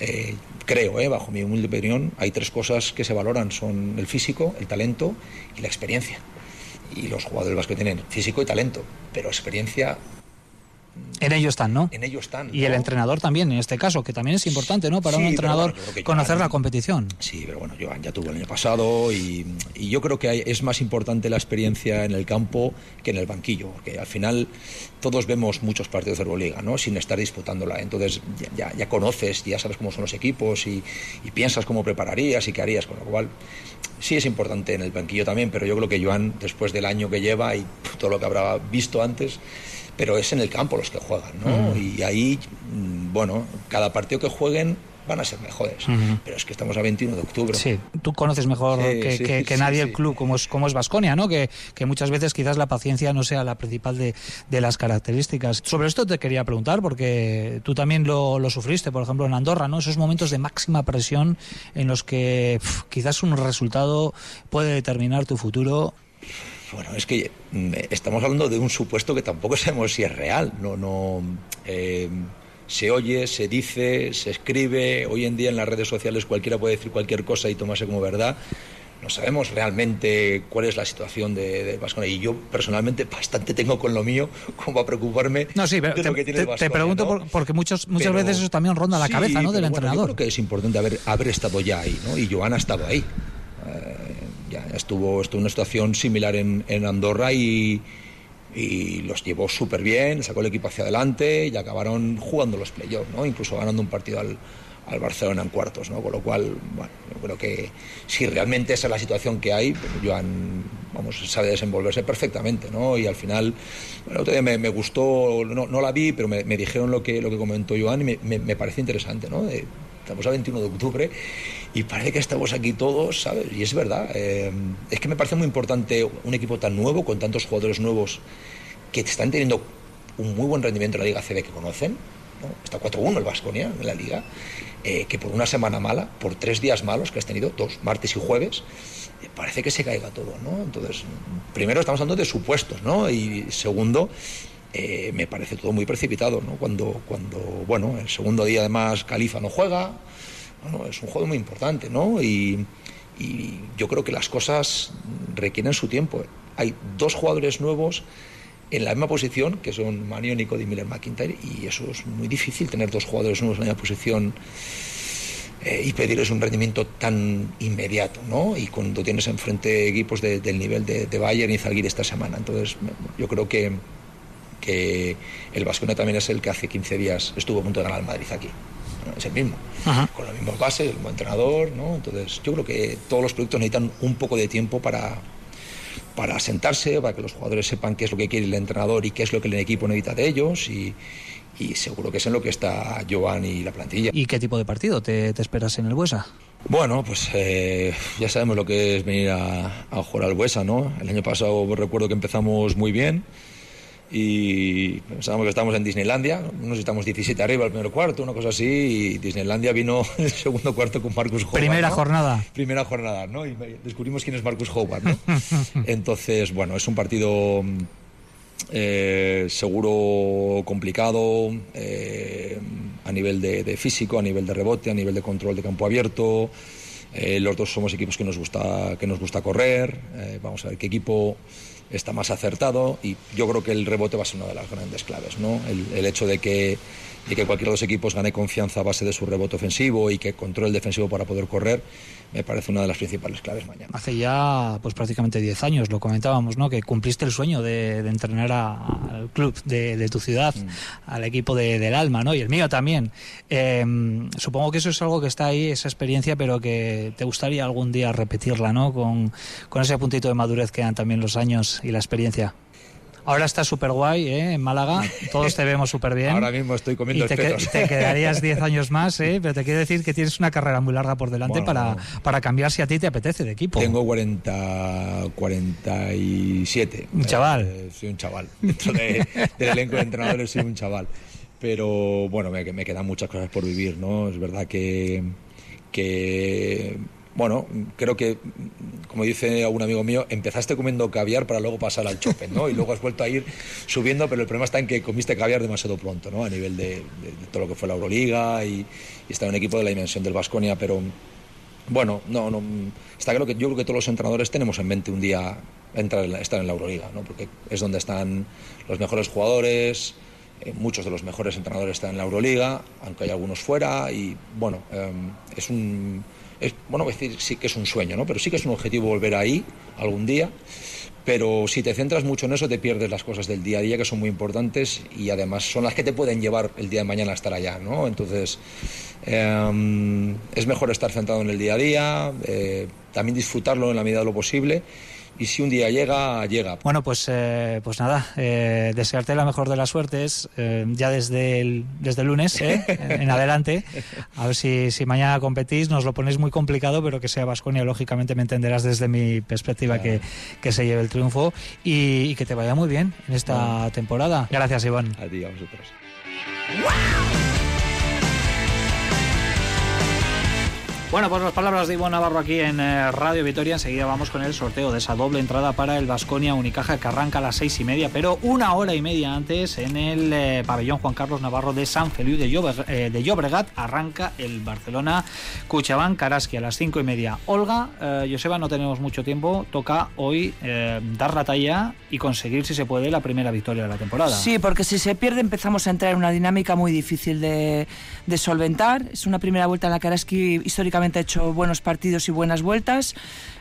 eh, creo, bajo mi humilde opinión, hay tres cosas que se valoran, son el físico, el talento y la experiencia y los jugadores vascos tienen físico y talento, pero experiencia En ello están, ¿no? En ello están. Y el entrenador también, en este caso, que también es importante, ¿no? Para Sí, un entrenador bueno, conocer Joan- la competición. Sí, pero bueno, Joan ya tuvo el año pasado y, y yo creo que hay- es más importante la experiencia en el campo que en el banquillo, porque al final todos vemos muchos partidos de Euroliga, ¿no? Sin estar disputándola. Entonces ya, ya- ya conoces, ya sabes cómo son los equipos y, y piensas cómo prepararías y qué harías, con lo cual sí es importante en el banquillo también, pero yo creo que Joan, después del año que lleva y todo lo que habrá visto antes, pero es en el campo los que juegan, ¿no? Mm. Y ahí, mm, bueno, cada partido que jueguen van a ser mejores. Pero es que estamos a 21 de octubre. Sí, tú conoces mejor Sí, que, sí, que- que sí, nadie el club, como es como es Vasconia, ¿no? Que, que muchas veces quizás la paciencia no sea la principal de, de las características. Sobre esto te quería preguntar, porque tú también lo, lo sufriste, por ejemplo, en Andorra, ¿no? Esos momentos de máxima presión en los que quizás un resultado puede determinar tu futuro. Bueno, es que mm, estamos hablando de un supuesto que tampoco sabemos si es real. No, no. eh, se oye, se dice, se escribe. Hoy en día en las redes sociales cualquiera puede decir cualquier cosa y tomarse como verdad. No sabemos realmente cuál es la situación de, de. Y yo personalmente bastante tengo con lo mío como a preocuparme No, sí, pero de te, lo que tiene te- el te pregunto ¿no? por- porque muchos, muchas Pero- veces eso también ronda la Sí, cabeza, ¿no? Del bueno, entrenador. Yo creo que es importante haber, haber estado ya ahí, ¿no? Y Joan ha estado ahí. Eh, ya estuvo, estuvo en una situación similar en, en Andorra y, y los llevó súper bien, sacó el equipo hacia adelante y acabaron jugando los playoffs, ¿no? Incluso ganando un partido al, al Barcelona en cuartos, ¿no? Con lo cual, bueno, yo creo que si realmente esa es la situación que hay, pues Joan, vamos, sabe desenvolverse perfectamente, ¿no? Y al final, bueno, otro día me, me gustó, no, no la vi, pero me, me dijeron lo que, lo que comentó Joan y me, me, me parece interesante, ¿no? Eh, estamos a 21 de octubre y parece que estamos aquí todos, ¿sabes? Y es verdad, eh, es que me parece muy importante un equipo tan nuevo, con tantos jugadores nuevos que están teniendo un muy buen rendimiento en la Liga CB que conocen, ¿no? Está 4-1 el Vasconia en la Liga, eh, que por una semana mala, por tres días malos que has tenido, dos, martes y jueves, eh, parece que se caiga todo, ¿no? Entonces, primero estamos hablando de supuestos, ¿no? Y segundo, eh, me parece todo muy precipitado, ¿no? Cuando, cuando, bueno, el segundo día además Califa no juega, es un juego muy importante, ¿no? Y, yo creo que las cosas requieren su tiempo. Hay dos jugadores nuevos en la misma posición, que son Manio, Nico y Miller McIntyre, y eso es muy difícil tener dos jugadores nuevos en la misma posición eh, y pedirles un rendimiento tan inmediato, ¿no? Y cuando tienes enfrente equipos de- del nivel de, Bayern y Zalgiris esta semana. Entonces, yo creo que, el Vasconia también es el que hace 15 días estuvo a punto de ganar al Madrid aquí. Es el mismo, con las mismas bases, el mismo entrenador, ¿no? Entonces, yo creo que todos los proyectos necesitan un poco de tiempo para, para sentarse, para que los jugadores sepan qué es lo que quiere el entrenador y qué es lo que el equipo necesita de ellos y, y seguro que es en lo que está Joan y la plantilla. ¿Y qué tipo de partido te, te esperas en el Buesa? Bueno, pues eh, ya sabemos lo que es venir a, a jugar al Buesa, ¿no? El año pasado recuerdo que empezamos muy bien y pensábamos que estábamos en Disneylandia, no sé si estamos 17 arriba el primer cuarto, una cosa así, y Disneylandia vino el segundo cuarto con Marcus Howard. Primera ¿no? jornada. Primera jornada, ¿no? Y descubrimos quién es Marcus Howard, ¿no? Entonces, bueno, es un partido eh, seguro complicado eh, a nivel de, de físico, a nivel de rebote, a nivel de control de campo abierto. Eh, los dos somos equipos que nos gusta, que nos gusta correr. Eh, vamos a ver qué equipo está más acertado y yo creo que el rebote va a ser una de las grandes claves, ¿no? El, hecho de que, de que cualquiera de los equipos gane confianza a base de su rebote ofensivo y que controle el defensivo para poder correr, me parece una de las principales claves mañana. Hace ya pues prácticamente 10 años, lo comentábamos, ¿no? Que cumpliste el sueño de, de entrenar a- al club de, de tu ciudad, al equipo de- del alma, ¿no? Y el mío también. Eh, supongo que eso es algo que está ahí, esa experiencia, pero que te gustaría algún día repetirla, ¿no? Con, con ese puntito de madurez que dan también los años y la experiencia. Ahora estás súper guay, ¿eh? En Málaga. Todos te vemos súper bien. Ahora mismo estoy comiendo y te, que- espetos. te quedarías 10 años más, ¿eh? Pero te quiero decir que tienes una carrera muy larga por delante Bueno, para, para cambiar si a ti te apetece de equipo. Tengo 40, 47. Un chaval. Eh, soy un chaval. Dentro de- del elenco de entrenadores soy un chaval. Pero bueno, me, me quedan muchas cosas por vivir, ¿no? Es verdad que, que bueno, creo que, como dice algún amigo mío, empezaste comiendo caviar para luego pasar al chopen, ¿no? Y luego has vuelto a ir subiendo, pero el problema está en que comiste caviar demasiado pronto, ¿no? A nivel de, todo lo que fue la Euroliga y, y en un equipo de la dimensión del Vasconia, pero bueno, no, no, está claro que yo creo que todos los entrenadores tenemos en mente un día entrar en la- estar en la Euroliga, ¿no? Porque es donde están los mejores jugadores, eh, muchos de los mejores entrenadores están en la Euroliga, aunque hay algunos fuera, y bueno, eh, es un. Es, bueno, decir sí que es un sueño, ¿no? Pero sí que es un objetivo volver ahí algún día. Pero si te centras mucho en eso, te pierdes las cosas del día a día que son muy importantes y además son las que te pueden llevar el día de mañana a estar allá, ¿no? Entonces, eh, es mejor estar centrado en el día a día, eh, también disfrutarlo en la medida de lo posible y si un día llega, llega. Bueno, pues, eh, pues nada, eh, desearte la mejor de las suertes eh, ya desde el, desde el lunes ¿eh? en adelante. A ver si, si mañana competís, nos lo ponéis muy complicado, pero que sea Vasconia, lógicamente me entenderás desde mi perspectiva que, que se lleve el triunfo y, y que te vaya muy bien en esta temporada. Gracias, Iván. A ti, a vosotros. Bueno, pues las palabras de Ivonne Navarro aquí en eh, Radio Vitoria. Enseguida vamos con el sorteo de esa doble entrada para el Vasconia Unicaja que arranca a las seis y media, pero una hora y media antes en el eh, pabellón Juan Carlos Navarro de San Feliu de, eh, de Llobregat arranca el Barcelona Cuchabán Karaski a las cinco y media. Olga, eh, Joseba, no tenemos mucho tiempo. Toca hoy dar la talla y conseguir, si se puede, la primera victoria de la temporada. Sí, porque si se pierde empezamos a entrar en una dinámica muy difícil de, de solventar. Es una primera vuelta en la que Araski históricamente ha hecho buenos partidos y buenas vueltas.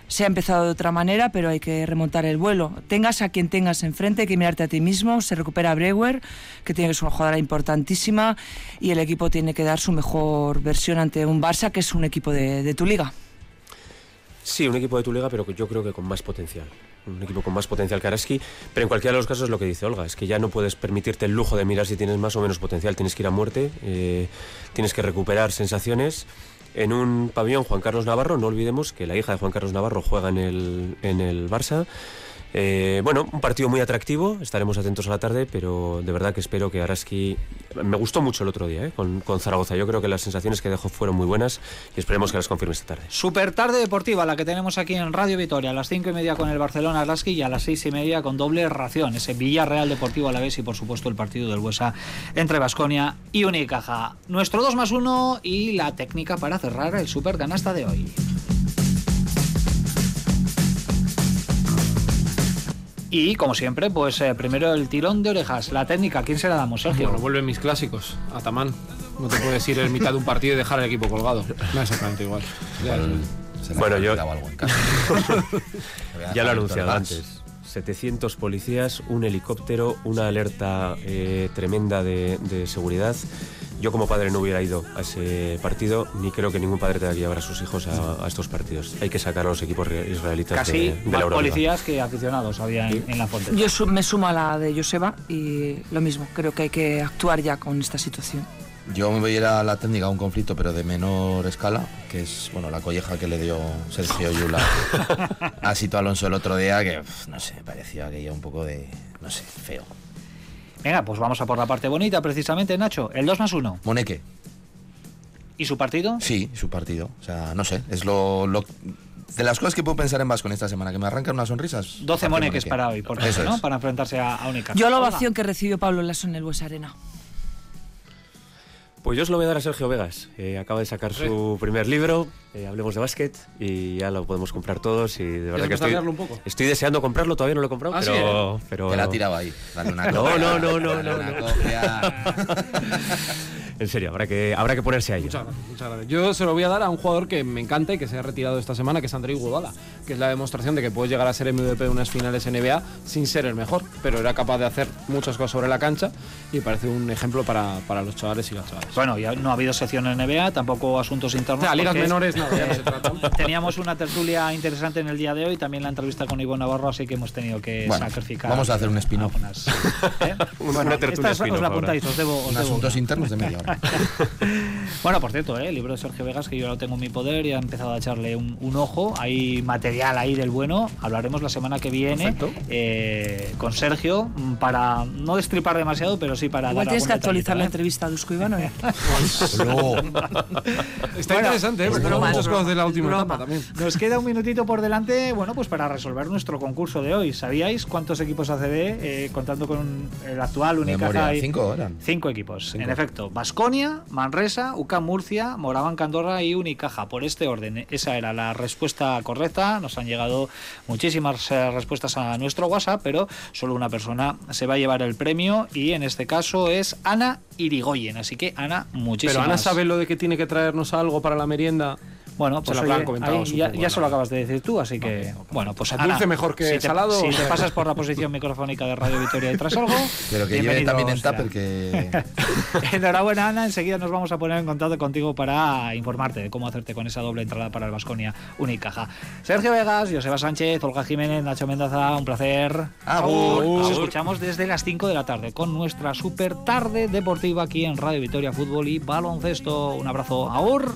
Se ha empezado de otra manera, pero hay que remontar el vuelo. Tengas a quien tengas enfrente, hay que mirarte a ti mismo. Se recupera Brewer, que tiene que ser una jugadora importantísima, y el equipo tiene que dar su mejor versión ante un Barça, que es un equipo de, de tu liga. Sí, un equipo de tu liga, pero yo creo que con más potencial. Un equipo con más potencial que Araski. Pero en cualquiera de los casos lo que dice Olga, es que ya no puedes permitirte el lujo de mirar si tienes más o menos potencial. Tienes que ir a muerte, eh, tienes que recuperar sensaciones. En un pabellón Juan Carlos Navarro, no olvidemos que la hija de Juan Carlos Navarro juega en el, en el Barça. Eh, bueno, un partido muy atractivo, estaremos atentos a la tarde, pero de verdad que espero que Araski... Me gustó mucho el otro día eh, con, Zaragoza, yo creo que las sensaciones que dejó fueron muy buenas y esperemos que las confirme esta tarde. Super tarde deportiva, la que tenemos aquí en Radio Vitoria, a las cinco y media con el Barcelona Araski y a las seis y media con doble ración, ese Villarreal Deportivo a la vez y por supuesto el partido del Huesa entre Basconia y Unicaja. Nuestro 2 más 1 y la técnica para cerrar el super canasta de hoy. Y como siempre, pues eh, primero el tirón de orejas, la técnica, ¿quién se la damos, Sergio? Bueno, vuelven mis clásicos. Atamán. No te puedes ir en mitad de un partido y dejar el equipo colgado. No exactamente igual. Ya, Bueno, ha yo- algo en casa. Ya lo he anunciado antes. 700 policías, un helicóptero, una alerta eh, tremenda de, de seguridad. Yo como padre no hubiera ido a ese partido, ni creo que ningún padre tenga que llevar a sus hijos a, a estos partidos. Hay que sacar a los equipos israelitas Casi de, de la más Euroliga. policías que aficionados había en, en la Fonte. Yo su- me sumo a la de Joseba y lo mismo, creo que hay que actuar ya con esta situación. Yo me voy a ir a la técnica a un conflicto, pero de menor escala, que es bueno la colleja que le dio Sergio Yula a Sito Alonso el otro día, que no sé, parecía aquello un poco de, no sé, feo. Venga, pues vamos a por la parte bonita, precisamente, Nacho. El 2 más 1. Moneque, ¿Y su partido? sí, su partido. O sea, no sé, es lo, lo- de las cosas que puedo pensar en Vasco en esta semana, que me arrancan unas sonrisas. 12 partido moneques Moneque. para hoy, por Eso ejemplo, ¿no? es. Para enfrentarse a, a Unicaja. Yo la ovación que recibió Pablo Lasso en el Bues Arena. Pues yo os lo voy a dar a Sergio Vegas. Eh, acaba de sacar su primer libro, eh, Hablemos de Básquet, y ya lo podemos comprar todos. Y de verdad que estoy, un poco? estoy deseando comprarlo, todavía no lo he comprado, Ah, sí, pero, pero Te la tiraba ahí. Dale una No, copia, no, no, no, dale no, una no. En serio, habrá que, habrá que ponerse a ello. Muchas gracias, muchas gracias. Yo se lo voy a dar a un jugador que me encanta y que se ha retirado esta semana, que es Andrei Iguodala, que es la demostración de que puedes llegar a ser MVP de unas finales NBA sin ser el mejor, pero era capaz de hacer muchas cosas sobre la cancha y parece un ejemplo para, para los chavales y las chavales. Bueno, ya no ha habido sección en NBA, tampoco asuntos internos. O sea, ligas menores, no, ya no eh, se trata. Teníamos una tertulia interesante en el día de hoy, también la entrevista con Ivonne Navarro, así que hemos tenido que Bueno, sacrificar. vamos a hacer un spin-off. ¿Eh? Una Bueno, tertulia esta os- la apuntáis, os debo, os debo asuntos una. internos de media hora. Bueno, por cierto, ¿eh? el libro de Sergio Vegas, que yo lo tengo en mi poder y he empezado a echarle un, un ojo. Hay material ahí del bueno. Hablaremos la semana que viene eh, con Sergio mm, para no destripar demasiado, pero sí para Igual dar tienes que actualizar la detallito, entrevista a Dusko Ivanovic. Luego, Está Bueno, interesante, ¿eh? broma, muchas cosas de la última etapa también. ¿eh? Nos queda un minutito por delante, bueno, pues para resolver nuestro concurso de hoy. ¿Sabíais cuántos equipos ACB, eh, contando con el actual Unicaja? memoria, hay- cinco eran. Cinco equipos, en efecto. Basconia, Manresa, Murcia, Moraban Candorra y Unicaja. Por este orden, esa era la respuesta correcta. Nos han llegado muchísimas eh, respuestas a nuestro WhatsApp, pero solo una persona se va a llevar el premio y en este caso es Ana Irigoyen. Así que Ana, muchísimas Pero Ana sabe lo de que tiene que traernos algo para la merienda. Bueno, pues se lo oye, habrán comentado. ahí ya, ya se lo acabas de decir tú, así que bueno, pues Dulce Ana, mejor que si te, salado, Si te pasas por la posición microfónica de Radio Victoria y tras algo, Pero que lleve también en tupper que... Enhorabuena, Ana. Enseguida nos vamos a poner en contacto contigo para informarte de cómo hacerte con esa doble entrada para el Vasconia Unicaja. Sergio Vegas, Joseba Sánchez, Olga Jiménez, Nacho Mendaza, un placer. Agur. Nos escuchamos desde las 5 de la tarde con nuestra super tarde deportiva aquí en Radio Victoria Fútbol y Baloncesto. Un abrazo. Aur.